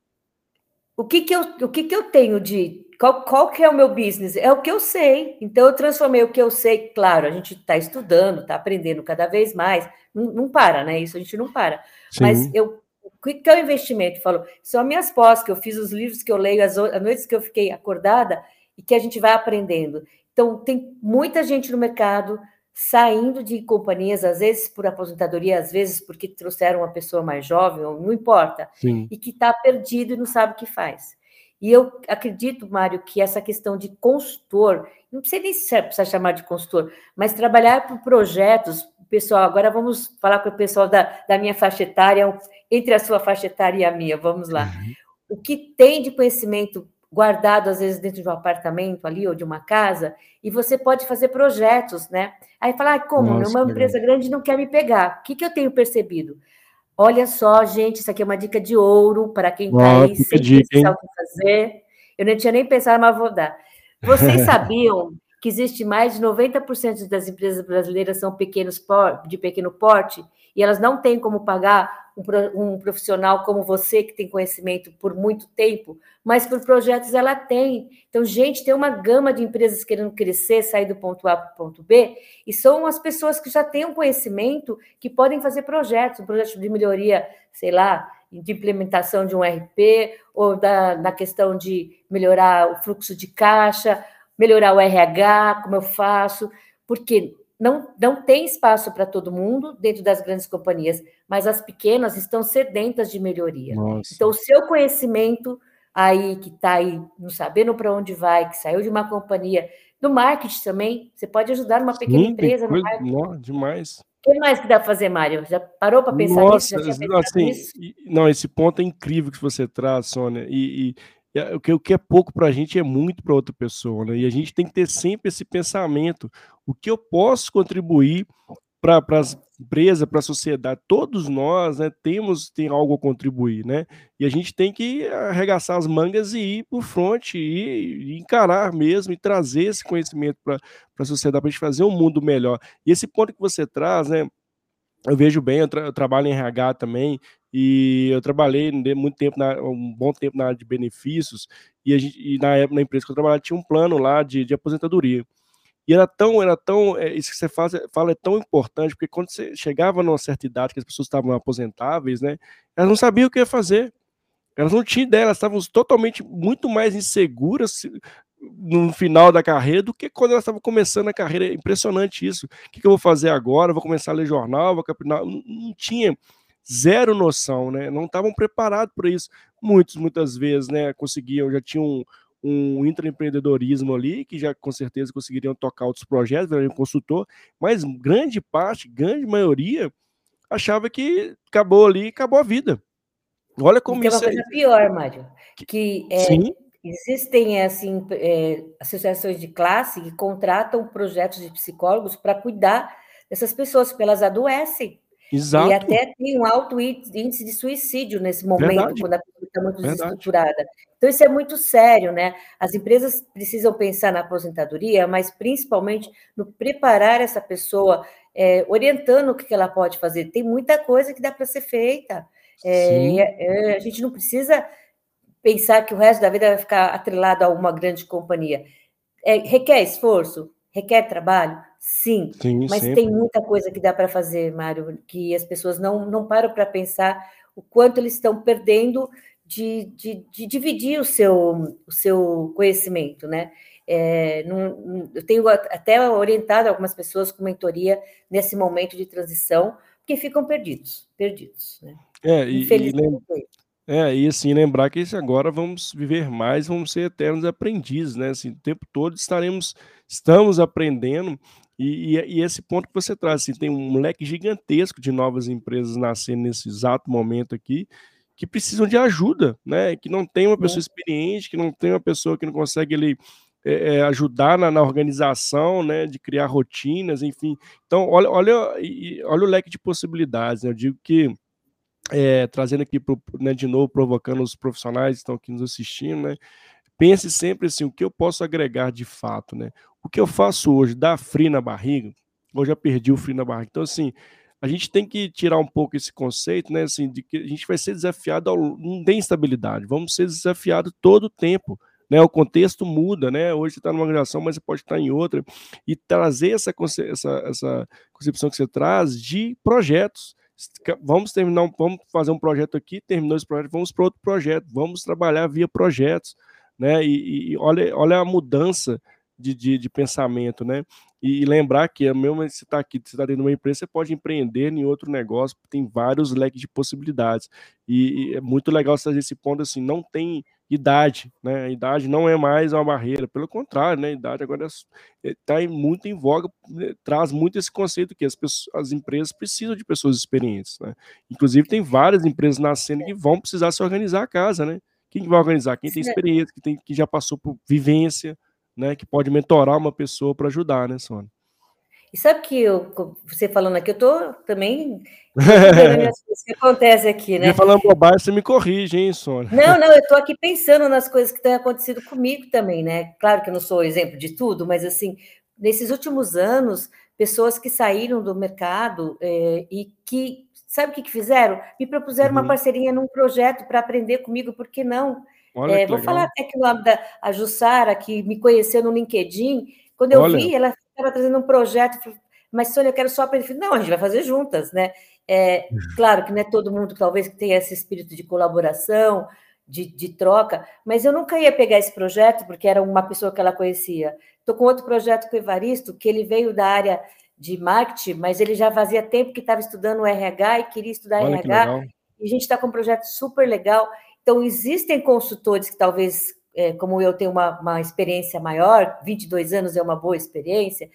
O que que eu, o que que eu tenho de qual, qual que é o meu business? É o que eu sei. Então eu transformei o que eu sei. Claro, a gente está estudando, está aprendendo cada vez mais. Não, não, para, né? Isso a gente não para. Sim. Mas eu o que é o investimento? Falou, são minhas pós, que eu fiz os livros que eu leio, as, as noites que eu fiquei acordada e que a gente vai aprendendo. Então, tem muita gente no mercado saindo de companhias, às vezes por aposentadoria, às vezes porque trouxeram uma pessoa mais jovem, não importa, Sim. e que está perdido e não sabe o que faz. E eu acredito, Mário, que essa questão de consultor, não sei nem se precisa chamar de consultor, mas trabalhar por projetos, pessoal, agora vamos falar com o pessoal da, da minha faixa etária, entre a sua faixa etária e a minha, vamos lá. Uhum. O que tem de conhecimento guardado, às vezes, dentro de um apartamento ali ou de uma casa, e você pode fazer projetos, né? Aí falar, ah, como? Nossa, uma empresa grande não quer me pegar. O que, que eu tenho percebido? Olha só, gente, isso aqui é uma dica de ouro para quem está aí sem pensar o que fazer. Eu não tinha nem pensado, mas vou dar. Vocês sabiam que existe mais de 90% das empresas brasileiras são pequenos de pequeno porte e elas não têm como pagar um, profissional como você, que tem conhecimento por muito tempo, mas por projetos ela tem. Então, gente, tem uma gama de empresas querendo crescer, sair do ponto A para o ponto B, e são as pessoas que já têm um conhecimento que podem fazer projetos, um projeto de melhoria, sei lá, de implementação de um RP, ou da, da questão de melhorar o fluxo de caixa, melhorar o RH, como eu faço, porque não, não tem espaço para todo mundo dentro das grandes companhias, mas as pequenas estão sedentas de melhoria. Nossa. Então, o seu conhecimento aí, que está aí, não sabendo para onde vai, que saiu de uma companhia, do marketing também, você pode ajudar uma pequena Sim, empresa no marketing. Não, demais. O que mais que dá para fazer, Mário? Já parou para pensar Nossa, nisso? assim, Não, esse ponto é incrível que você traz, Sônia, e, e o que, é pouco para a gente é muito para outra pessoa, né? E a gente tem que ter sempre esse pensamento: o que eu posso contribuir para as empresas, para a sociedade? Todos nós né, temos tem algo a contribuir, né? E a gente tem que arregaçar as mangas e ir para o front, e, e encarar mesmo, e trazer esse conhecimento para a sociedade, para a gente fazer um mundo melhor. E esse ponto que você traz, né? Eu vejo bem, eu, tra eu, trabalho em RH também, e eu trabalhei muito tempo, na, um bom tempo na área de benefícios, e, gente, e na época, na empresa que eu trabalhava, tinha um plano lá de, de aposentadoria. E era tão, era tão, é, isso que você faz, fala é tão importante, porque quando você chegava numa certa idade, que as pessoas estavam aposentáveis, né, elas não sabiam o que ia fazer. Elas não tinham ideia, elas estavam totalmente muito mais inseguras no final da carreira do que quando ela estava começando a carreira. É impressionante isso. O que, eu vou fazer agora? Vou começar a ler jornal, vou capinar. Não, não tinha zero noção, né? Não estavam preparados para isso. Muitos, muitas vezes, né, conseguiam, já tinham um, um intraempreendedorismo ali, que já com certeza conseguiriam tocar outros projetos, virariam consultor, mas grande parte, grande maioria, achava que acabou ali, acabou a vida. Olha como isso. Tem uma coisa é... pior, Mário, que é, Sim? Existem assim é, associações de classe que contratam projetos de psicólogos para cuidar dessas pessoas, porque elas adoecem. Exato. E até tem um alto índice de suicídio nesse momento, Verdade. quando a pessoa está muito Verdade. desestruturada. Então, isso é muito sério, né? As empresas precisam pensar na aposentadoria, mas principalmente no preparar essa pessoa, é, orientando o que ela pode fazer. Tem muita coisa que dá para ser feita. É, é, a gente não precisa pensar que o resto da vida vai ficar atrelado a uma grande companhia. É, requer esforço? Requer trabalho? Sim, Sim mas sempre. tem muita coisa que dá para fazer, Mário, que as pessoas não, não param para pensar o quanto eles estão perdendo de, de, de, dividir o seu, o seu conhecimento, né? É, não, eu tenho até orientado algumas pessoas com mentoria nesse momento de transição, porque ficam perdidos, perdidos, né? É, e, Infelizmente. E, é, e assim, lembrar que agora vamos viver mais, vamos ser eternos aprendizes, né? Assim, o tempo todo estaremos, estamos aprendendo, e, e, e, esse ponto que você traz, assim, tem um leque gigantesco de novas empresas nascendo nesse exato momento aqui, que precisam de ajuda, né? Que não tem uma pessoa experiente, que não tem uma pessoa que não consegue ele, é, é, ajudar na, na, organização, né? De criar rotinas, enfim. Então, olha, olha, olha o leque de possibilidades. Né? Eu digo que é, trazendo aqui pro, né, de novo, provocando os profissionais que estão aqui nos assistindo, né? Pense sempre assim, o que eu posso agregar de fato, né? O que eu faço hoje dá frio na barriga? Ou já perdi o frio na barriga? Então, assim, a gente tem que tirar um pouco esse conceito, né? Assim, de que a gente vai ser desafiado, ao, não tem instabilidade, vamos ser desafiados todo o tempo. Né, o contexto muda, né? Hoje você está numa graduação, mas você pode estar em outra, e trazer essa, essa, essa concepção que você traz de projetos, vamos terminar, vamos fazer um projeto aqui, terminou esse projeto, vamos para outro projeto, vamos trabalhar via projetos, né? E, e olha, olha a mudança de, de, de, pensamento, né? E, e lembrar que, é mesmo você está aqui, você está dentro de uma empresa, você pode empreender em outro negócio, tem vários leques de possibilidades. E, e é muito legal você fazer esse ponto assim, não tem idade, né? A idade não é mais uma barreira, pelo contrário, né? A idade agora está é, muito em voga, né? traz muito esse conceito que as, pessoas, as empresas precisam de pessoas experientes, né? Inclusive tem várias empresas nascendo que vão precisar se organizar a casa, né? Quem vai organizar? Quem tem experiência, que, tem, que já passou por vivência, né? Que pode mentorar uma pessoa para ajudar, né, Sônia? E sabe que eu, você falando aqui, eu estou também. o que acontece aqui, né? falando bobagem, você me corrige, hein, Sônia? Não, não, eu estou aqui pensando nas coisas que têm acontecido comigo também, né? Claro que eu não sou exemplo de tudo, mas assim, nesses últimos anos, pessoas que saíram do mercado é, e que, sabe o que, que fizeram? Me propuseram uhum. uma parceria num projeto para aprender comigo, por que não? É, vou legal. falar até que o nome da a Jussara, que me conheceu no LinkedIn, quando eu Olha. vi, ela estava trazendo um projeto, mas Sônia, eu quero só aprender. Não, a gente vai fazer juntas, né? É, claro que não é todo mundo, talvez, que tenha esse espírito de colaboração, de, de, troca, mas eu nunca ia pegar esse projeto, porque era uma pessoa que ela conhecia. Estou com outro projeto com o Evaristo, que ele veio da área de marketing, mas ele já fazia tempo que estava estudando RH e queria estudar Olha RH. E a gente está com um projeto super legal. Então, existem consultores que talvez é, como eu tenho uma, uma experiência maior, 22 anos é uma boa experiência,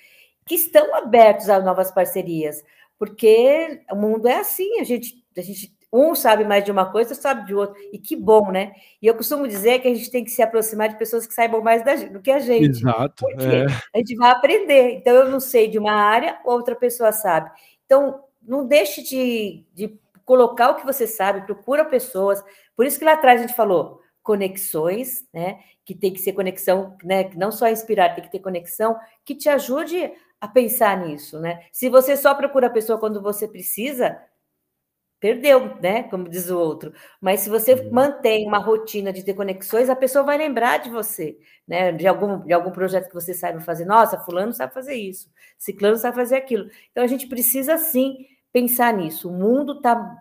que estão abertos a novas parcerias, porque o mundo é assim, a gente, a gente um sabe mais de uma coisa, sabe de outra, e que bom, né? E eu costumo dizer que a gente tem que se aproximar de pessoas que saibam mais da, do que a gente. Exato. Porque é. a gente vai aprender. Então, eu não sei de uma área, outra pessoa sabe. Então, não deixe de, de colocar o que você sabe, procura pessoas. Por isso que lá atrás a gente falou, conexões, né? Que tem que ser conexão, né? Não só inspirar, tem que ter conexão que te ajude a pensar nisso, né? Se você só procura a pessoa quando você precisa, perdeu, né? Como diz o outro. Mas se você uhum. mantém uma rotina de ter conexões, a pessoa vai lembrar de você, né? De algum, de algum projeto que você saiba fazer. Nossa, fulano sabe fazer isso, ciclano sabe fazer aquilo. Então a gente precisa sim pensar nisso. O mundo tá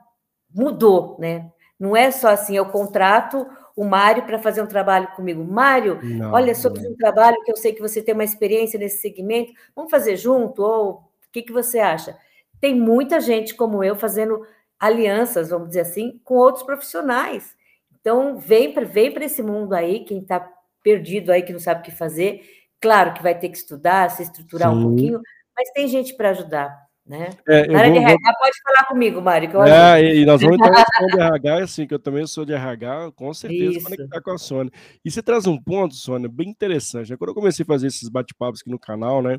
mudou, né? Não é só assim, eu contrato o Mário para fazer um trabalho comigo. Mário, não, olha, sobre um trabalho que eu sei que você tem uma experiência nesse segmento, vamos fazer junto? Ou o que, que você acha? Tem muita gente como eu fazendo alianças, vamos dizer assim, com outros profissionais. Então, vem para vem esse mundo aí, quem está perdido aí, que não sabe o que fazer. Claro que vai ter que estudar, se estruturar Sim. um pouquinho, mas tem gente para ajudar. Né? É, vou, de RH, vou... pode falar comigo, Mário. Que eu é, e nós vamos entrar de RH, assim, que eu também sou de RH, com certeza Isso. conectar com a Sônia. E você traz um ponto, Sônia, bem interessante. Né? Quando eu comecei a fazer esses bate-papos aqui no canal, né?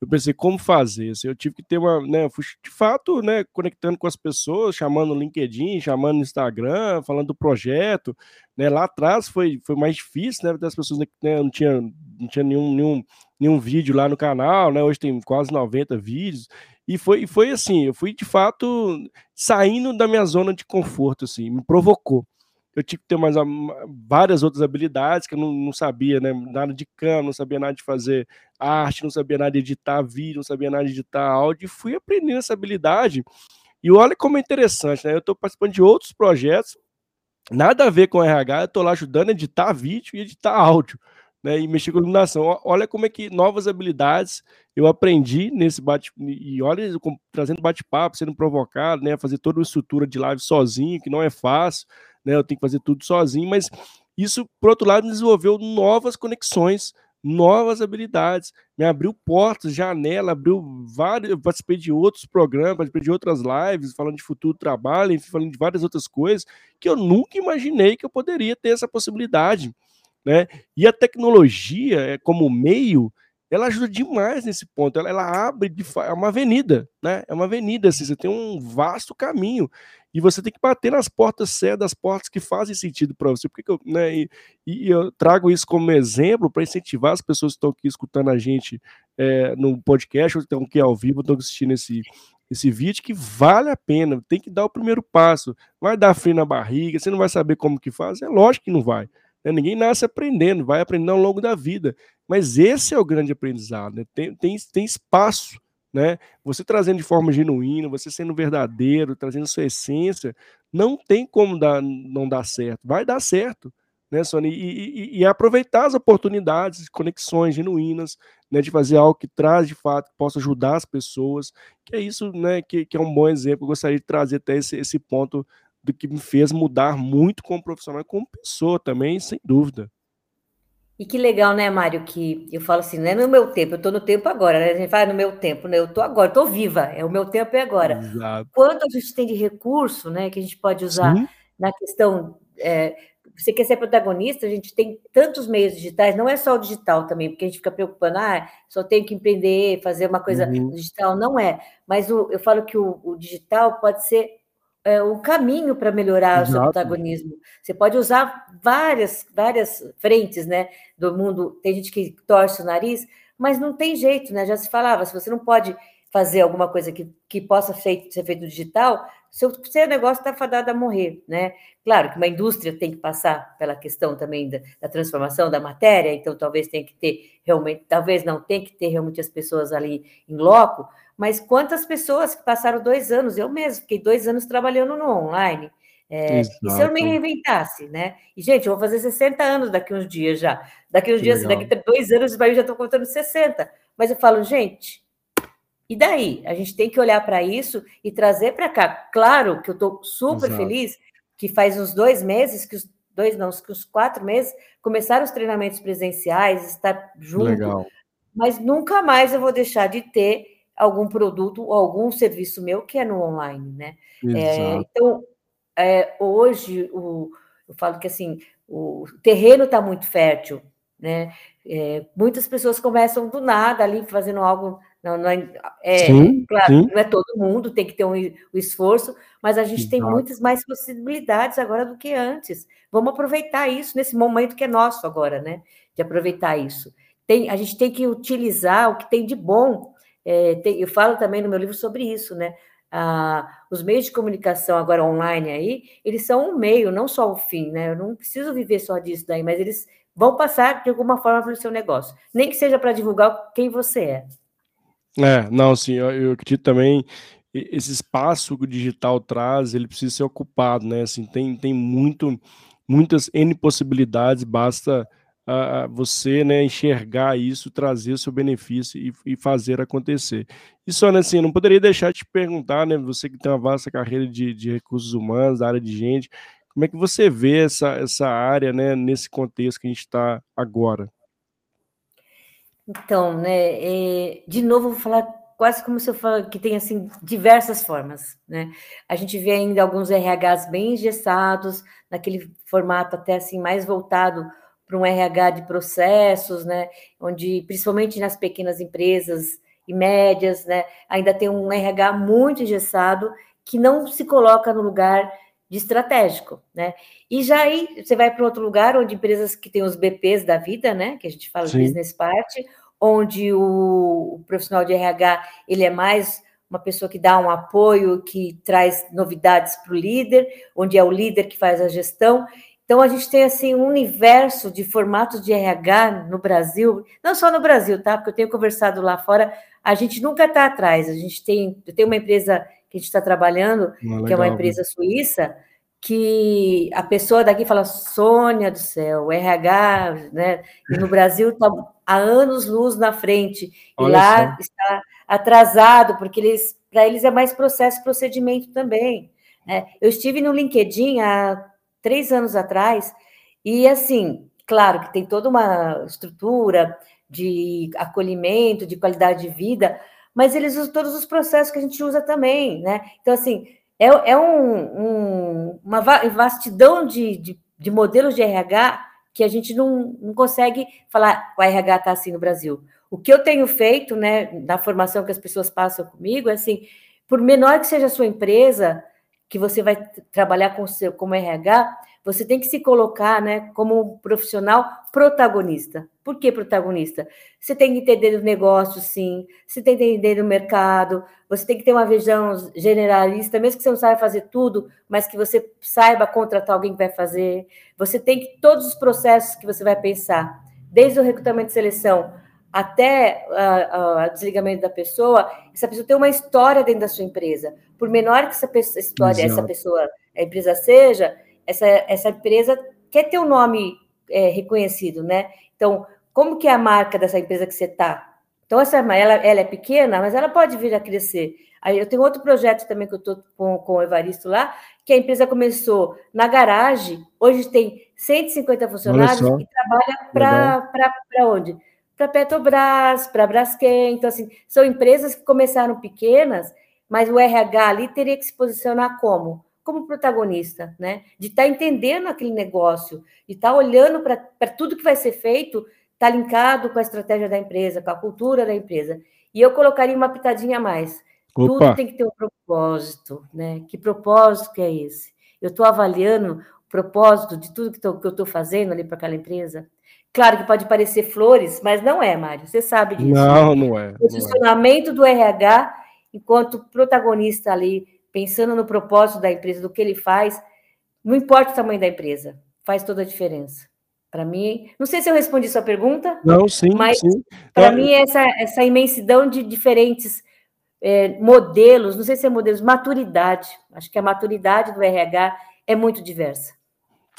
eu pensei como fazer. Assim, eu tive que ter uma, né, fui, de fato, né, conectando com as pessoas, chamando no LinkedIn, chamando no Instagram, falando do projeto, né, lá atrás foi, foi mais difícil, né, das pessoas, né, não tinha, não tinha nenhum, nenhum, nenhum vídeo lá no canal, né, hoje tem quase 90 vídeos, e foi, foi assim, eu fui de fato saindo da minha zona de conforto, assim, me provocou eu tive que ter mais várias outras habilidades que eu não, não sabia, né? Nada de câmera, não sabia nada de fazer arte, não sabia nada de editar vídeo, não sabia nada de editar áudio, e fui aprendendo essa habilidade. E olha como é interessante, né? Eu estou participando de outros projetos, nada a ver com RH, eu estou lá ajudando a editar vídeo e editar áudio né, e mexer com iluminação. Olha como é que novas habilidades eu aprendi nesse bate e olha trazendo bate-papo, sendo provocado, né, fazer toda uma estrutura de live sozinho, que não é fácil, né, eu tenho que fazer tudo sozinho, mas isso por outro lado desenvolveu novas conexões, novas habilidades, me abriu portas, janela, abriu vários, eu participei de outros programas, participei de outras lives, falando de futuro trabalho, enfim, falando de várias outras coisas que eu nunca imaginei que eu poderia ter essa possibilidade. Né? E a tecnologia, é, como meio, ela ajuda demais nesse ponto. Ela, ela abre é uma avenida, né? É uma avenida, assim, você tem um vasto caminho e você tem que bater nas portas certas, as portas que fazem sentido para você. Porque eu, né, e, e, eu trago isso como exemplo para incentivar as pessoas que estão aqui escutando a gente é, no podcast, ou estão aqui ao vivo, estão assistindo esse, esse vídeo, que vale a pena, tem que dar o primeiro passo. Vai dar frio na barriga, você não vai saber como que faz? É lógico que não vai. Né? Ninguém nasce aprendendo, vai aprendendo ao longo da vida. Mas esse é o grande aprendizado. Né? Tem, tem, tem espaço. Né? Você trazendo de forma genuína, você sendo verdadeiro, trazendo sua essência, não tem como dar, não dar certo. Vai dar certo. Né? E, e, e, aproveitar as oportunidades, conexões genuínas, né, de fazer algo que traz de fato, que possa ajudar as pessoas, que é isso né, que, que é um bom exemplo. Eu gostaria de trazer até esse, esse ponto do que me fez mudar muito como profissional e como pessoa também, sem dúvida. E que legal, né, Mário, que eu falo assim, não é no meu tempo, eu estou no tempo agora, né? A gente fala no meu tempo, né? Eu estou agora, estou viva, é o meu tempo é agora. Exato. Quanto a gente tem de recurso, né, que a gente pode usar Sim. na questão. É, você quer ser protagonista, a gente tem tantos meios digitais, não é só o digital também, porque a gente fica preocupando, ah, só tenho que empreender, fazer uma coisa uhum. digital, não é. Mas o, eu falo que o, o digital pode ser é, o caminho para melhorar Exato. o seu protagonismo. Você pode usar várias, várias frentes né, do mundo. Tem gente que torce o nariz, mas não tem jeito, né? Já se falava, se você não pode fazer alguma coisa que, que possa ser, ser feito digital, seu, seu negócio está fadado a morrer, né? Claro que uma indústria tem que passar pela questão também da, da, transformação da matéria, então talvez tenha que ter realmente, talvez não tenha que ter realmente as pessoas ali em loco, mas quantas pessoas que passaram dois anos, eu mesmo fiquei dois anos trabalhando no online. É, e se eu me reinventasse, né? E, gente, eu vou fazer 60 anos daqui uns dias já. Daqui uns que dias, legal. daqui dois anos, eu já estou contando 60. Mas eu falo, gente, e daí? A gente tem que olhar para isso e trazer para cá. Claro que eu estou super Exato. feliz que faz uns dois meses, que os dois não, que os quatro meses começaram os treinamentos presenciais, estar junto. Legal. Mas nunca mais eu vou deixar de ter algum produto ou algum serviço meu que é no online, né? É, então, é, hoje, o, eu falo que assim, o terreno está muito fértil, né? É, muitas pessoas começam do nada ali fazendo algo. Não, não é, é sim, claro, sim. não é todo mundo, tem que ter um, um esforço, mas a gente Exato. tem muitas mais possibilidades agora do que antes. Vamos aproveitar isso nesse momento que é nosso agora, né? De aproveitar isso. Tem, a gente tem que utilizar o que tem de bom é, tem, eu falo também no meu livro sobre isso, né? Ah, os meios de comunicação agora online aí, eles são um meio, não só o fim, né? Eu não preciso viver só disso daí, mas eles vão passar de alguma forma para o seu negócio, nem que seja para divulgar quem você é. É, não, sim, eu, eu acredito também esse espaço que o digital traz, ele precisa ser ocupado, né? Assim, tem, tem muito, muitas N possibilidades, basta a, você né, enxergar isso, trazer o seu benefício e, e fazer acontecer. E só assim, eu não poderia deixar de te perguntar, né, você que tem uma vasta carreira de, de recursos humanos, da área de gente, como é que você vê essa, essa área né, nesse contexto que a gente está agora? Então, né, é, de novo, vou falar quase como se eu falo que tem assim diversas formas, né? A gente vê ainda alguns RHs bem engessados, naquele formato até assim mais voltado para um RH de processos, né? Onde, principalmente nas pequenas empresas, e médias, né? Ainda tem um RH muito engessado que não se coloca no lugar de estratégico, né? E já aí você vai para outro lugar onde empresas que têm os BPs da vida, né? Que a gente fala Sim. de business party, onde o, o, profissional de RH ele é mais uma pessoa que dá um apoio, que traz novidades para o líder, onde é o líder que faz a gestão. Então a gente tem assim um universo de formatos de RH no Brasil, não só no Brasil, tá? Porque eu tenho conversado lá fora, a gente nunca está atrás. A gente tem, eu tenho uma empresa que a gente está trabalhando, ah, que é uma empresa suíça, que a pessoa daqui fala, Sônia do céu, RH, né? E no Brasil está há anos luz na frente, Olha e lá só. está atrasado, porque eles, para eles é mais processo procedimento também. Né? Eu estive no LinkedIn há três anos atrás, e assim, claro que tem toda uma estrutura de acolhimento, de qualidade de vida, mas eles usam todos os processos que a gente usa também, né? Então, assim, é, é um, um, uma vastidão de, de, de, modelos de RH que a gente não, não consegue falar o RH está assim no Brasil. O que eu tenho feito, né, na formação que as pessoas passam comigo, é assim, por menor que seja a sua empresa, que você vai trabalhar com seu como RH, você tem que se colocar, né, como um profissional protagonista. Por que protagonista? Você tem que entender o negócio, sim. Você tem que entender o mercado. Você tem que ter uma visão generalista, mesmo que você não saiba fazer tudo, mas que você saiba contratar alguém que vai fazer. Você tem que todos os processos que você vai pensar, desde o recrutamento e seleção até o desligamento da pessoa, essa pessoa tem uma história dentro da sua empresa. Por menor que essa pessoa, história, Exato. essa pessoa, a empresa seja, essa, essa empresa quer ter um nome é, reconhecido, né? Então, como que é a marca dessa empresa que você está? Então, essa, ela, ela é pequena, mas ela pode vir a crescer. Aí eu tenho outro projeto também que eu estou com, com o Evaristo lá, que a empresa começou na garagem, hoje tem 150 funcionários e trabalha para onde? Para Petrobras, para Braskem. Então, assim, são empresas que começaram pequenas, mas o RH ali teria que se posicionar como? Como protagonista, né? De estar tá entendendo aquele negócio, de estar tá olhando para tudo que vai ser feito, está linkado com a estratégia da empresa, com a cultura da empresa. E eu colocaria uma pitadinha a mais. Opa. Tudo tem que ter um propósito, né? Que propósito que é esse? Eu estou avaliando propósito de tudo que, tô, que eu estou fazendo ali para aquela empresa. Claro que pode parecer flores, mas não é, Mário. Você sabe disso. Não, não é. O posicionamento é. do RH, enquanto protagonista ali, pensando no propósito da empresa, do que ele faz, não importa o tamanho da empresa, faz toda a diferença. Para mim, não sei se eu respondi sua pergunta. Não, sim. Mas para é. mim, essa, essa imensidão de diferentes é, modelos, não sei se é modelos, maturidade. Acho que a maturidade do RH é muito diversa.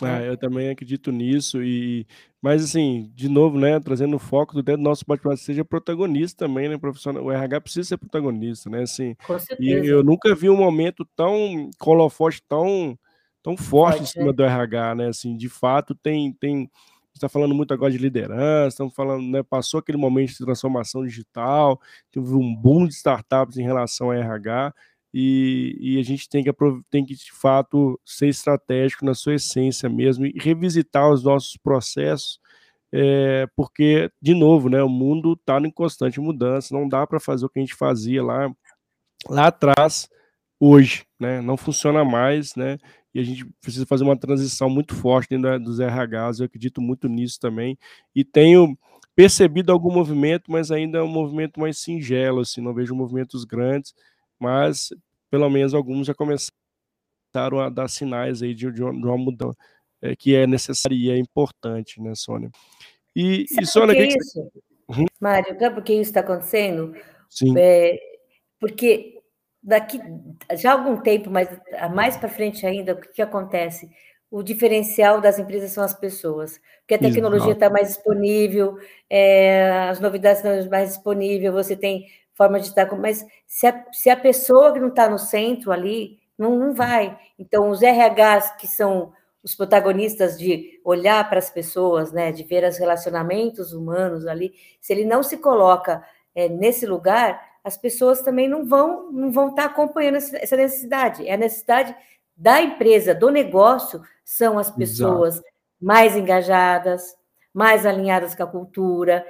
É, eu também acredito nisso e mas assim, de novo, né, trazendo o foco do dentro do nosso bate seja protagonista também, né, profissional. O RH precisa ser protagonista, né, assim. Com certeza. E eu nunca vi um momento tão colofote tão tão forte Pode, em cima né? do RH, né, assim, de fato tem tem está falando muito agora de liderança, estamos falando, né, passou aquele momento de transformação digital, teve um boom de startups em relação ao RH, e, e, a gente tem que, tem que, de fato, ser estratégico na sua essência mesmo e revisitar os nossos processos, é, porque, de novo, né, o mundo está em constante mudança, não dá para fazer o que a gente fazia lá, lá atrás, hoje, né, não funciona mais, né, e a gente precisa fazer uma transição muito forte dentro dos RHs, eu acredito muito nisso também, e tenho percebido algum movimento, mas ainda é um movimento mais singelo, assim, não vejo movimentos grandes, mas pelo menos alguns já começaram a dar sinais aí de, de uma mudança é, que é necessária e é importante, né, Sônia? E, Sabe e Sônia, que, que isso? Uhum. Mário, sabe por que isso está acontecendo? Sim. É, porque daqui já há algum tempo, mas mais para frente ainda, o que, que, acontece? O diferencial das empresas são as pessoas, porque a tecnologia está mais disponível, é, as novidades estão mais disponíveis, você tem forma de estar. Mas se a, se a pessoa que não está no centro ali, não, não vai. Então, os RHs, que são os protagonistas de olhar para as pessoas, né, de ver os relacionamentos humanos ali, se ele não se coloca é, nesse lugar, as pessoas também não vão não vão estar tá acompanhando essa necessidade. É a necessidade da empresa, do negócio, são as pessoas Exato. mais engajadas, mais alinhadas com a cultura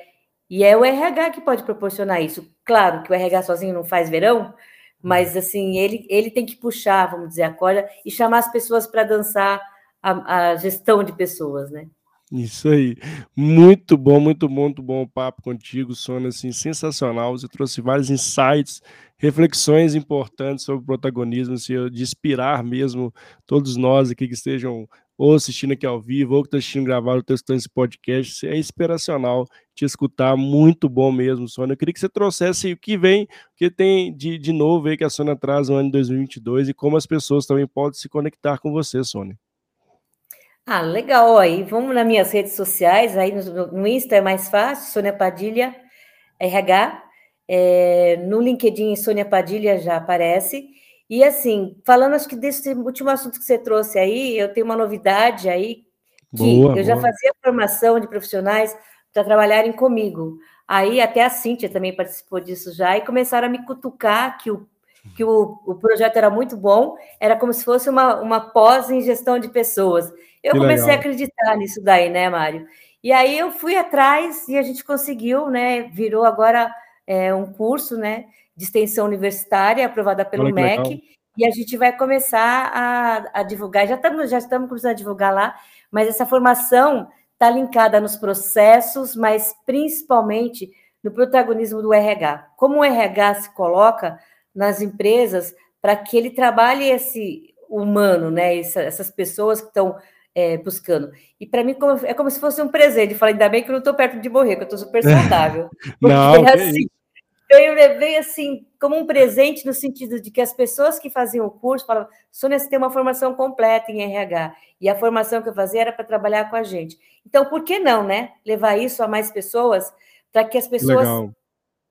E é o RH que pode proporcionar isso. Claro que o RH sozinho não faz verão, mas assim, ele, ele tem que puxar, vamos dizer, a corda e chamar as pessoas para dançar a, a, gestão de pessoas, né? Isso aí. Muito bom, muito bom, muito bom o papo contigo, Sônia, assim, sensacional. Você trouxe vários insights, reflexões importantes sobre o protagonismo, assim, de inspirar mesmo todos nós aqui que estejam ou assistindo aqui ao vivo, ou que está assistindo gravado, testando esse podcast, é inspiracional te escutar, muito bom mesmo, Sônia. Eu queria que você trouxesse o que vem, o que tem de, de novo aí que a Sônia traz no ano de 2022 e como as pessoas também podem se conectar com você, Sônia. Ah, legal, aí vamos nas minhas redes sociais, aí no, no Insta é mais fácil, Sônia Padilha, RH, é, no LinkedIn Sônia Padilha já aparece, e assim, falando acho que desse último assunto que você trouxe aí, eu tenho uma novidade aí, que boa, eu já fazia formação de profissionais para trabalharem comigo. Aí até a Cíntia também participou disso já, e começaram a me cutucar que o, que o, o projeto era muito bom, era como se fosse uma, uma pós em gestão de pessoas. Eu que comecei legal. a acreditar nisso daí, né, Mário? E aí eu fui atrás e a gente conseguiu, né? Virou agora é, um curso, né? de extensão universitária, aprovada pelo Olha, MEC, legal. e a gente vai começar a, a, divulgar. Já estamos, já estamos começando a divulgar lá, mas essa formação está linkada nos processos, mas principalmente no protagonismo do RH. Como o RH se coloca nas empresas para que ele trabalhe esse humano, né? Essa, essas pessoas que estão é, buscando. E para mim é como se fosse um presente. Eu falei, ainda bem que eu não estou perto de morrer, que eu estou super saudável. Porque não, é assim, eu levei assim como um presente no sentido de que as pessoas que faziam o curso falavam: Sônia, você tem uma formação completa em RH. E a formação que eu fazia era para trabalhar com a gente. Então, por que não, né? Levar isso a mais pessoas para que as pessoas Legal.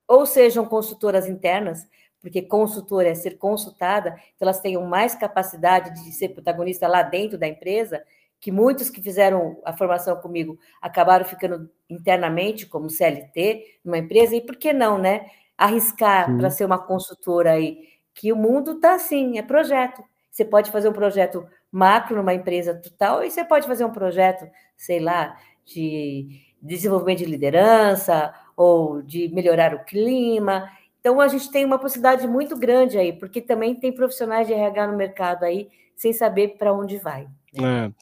ou sejam consultoras internas, porque consultora é ser consultada, então elas tenham mais capacidade de ser protagonista lá dentro da empresa, que muitos que fizeram a formação comigo acabaram ficando internamente como CLT numa empresa, e por que não, né? Arriscar para ser uma consultora aí, que o mundo está assim, é projeto. Você pode fazer um projeto macro numa empresa total e você pode fazer um projeto, sei lá, de desenvolvimento de liderança ou de melhorar o clima. Então a gente tem uma possibilidade muito grande aí, porque também tem profissionais de RH no mercado aí sem saber para onde vai. Né? É.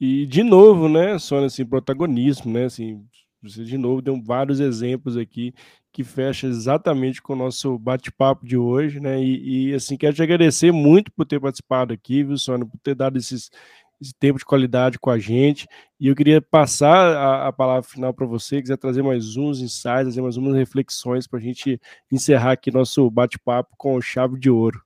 E de novo, né, Sônia, assim, protagonismo, né, assim, você de novo deu vários exemplos aqui que fecha exatamente com o nosso bate-papo de hoje, né? E, e, assim, quero te agradecer muito por ter participado aqui, viu, Sônia, por ter dado esses, esse tempo de qualidade com a gente. E eu queria passar a, a palavra final para você, quiser trazer mais uns insights, trazer mais umas reflexões para a gente encerrar aqui nosso bate-papo com chave de ouro.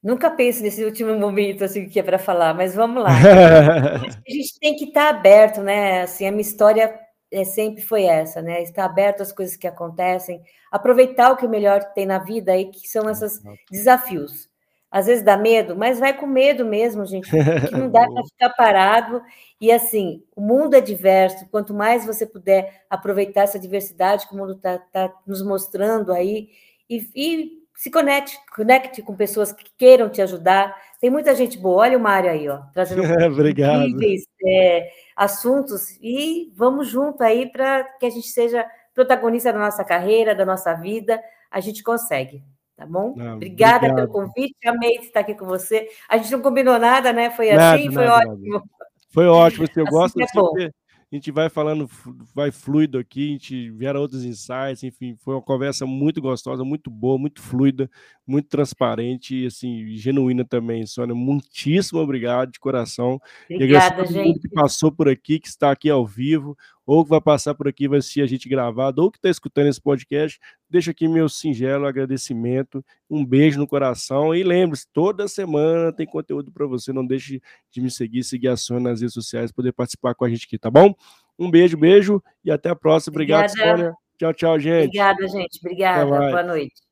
Nunca penso nesse último momento assim que é para falar, mas vamos lá. a gente tem que estar tá aberto, né? Assim, a minha história é, sempre foi essa, né? Estar aberto às coisas que acontecem, aproveitar o que melhor tem na vida aí, que são esses desafios. Às vezes dá medo, mas vai com medo mesmo, gente, não dá para ficar parado. E assim, o mundo é diverso, quanto mais você puder aproveitar essa diversidade que o mundo está tá nos mostrando aí, e, e se conecte, conecte com pessoas que queiram te ajudar. Tem muita gente boa, olha o Mário aí, ó, trazendo Obrigado. incríveis é, assuntos e vamos junto aí para que a gente seja protagonista da nossa carreira, da nossa vida. A gente consegue, tá bom? Não, Obrigada obrigado. pelo convite, amei estar aqui com você. A gente não combinou nada, né? Foi nada, assim, foi nada, ótimo. Nada. Foi ótimo, eu assim gosto é de a gente vai falando, vai fluido aqui, a gente vieram outros insights, enfim, foi uma conversa muito gostosa, muito boa, muito fluida, muito transparente e, assim, genuína também, Sônia. Muitíssimo obrigado de coração. Obrigada, e gente. que passou por aqui, que está aqui ao vivo, ou que vai passar por aqui, vai assistir a gente gravado, ou que está escutando esse podcast, deixa aqui meu singelo agradecimento, um beijo no coração e lembre-se, toda semana tem conteúdo para você, não deixe de me seguir, seguir a Sônia nas redes sociais, poder participar com a gente aqui, tá bom? Um beijo, beijo e até a próxima. Obrigado, Obrigada. Sônia. Tchau, tchau, gente. Obrigada, gente. Obrigada. Boa noite.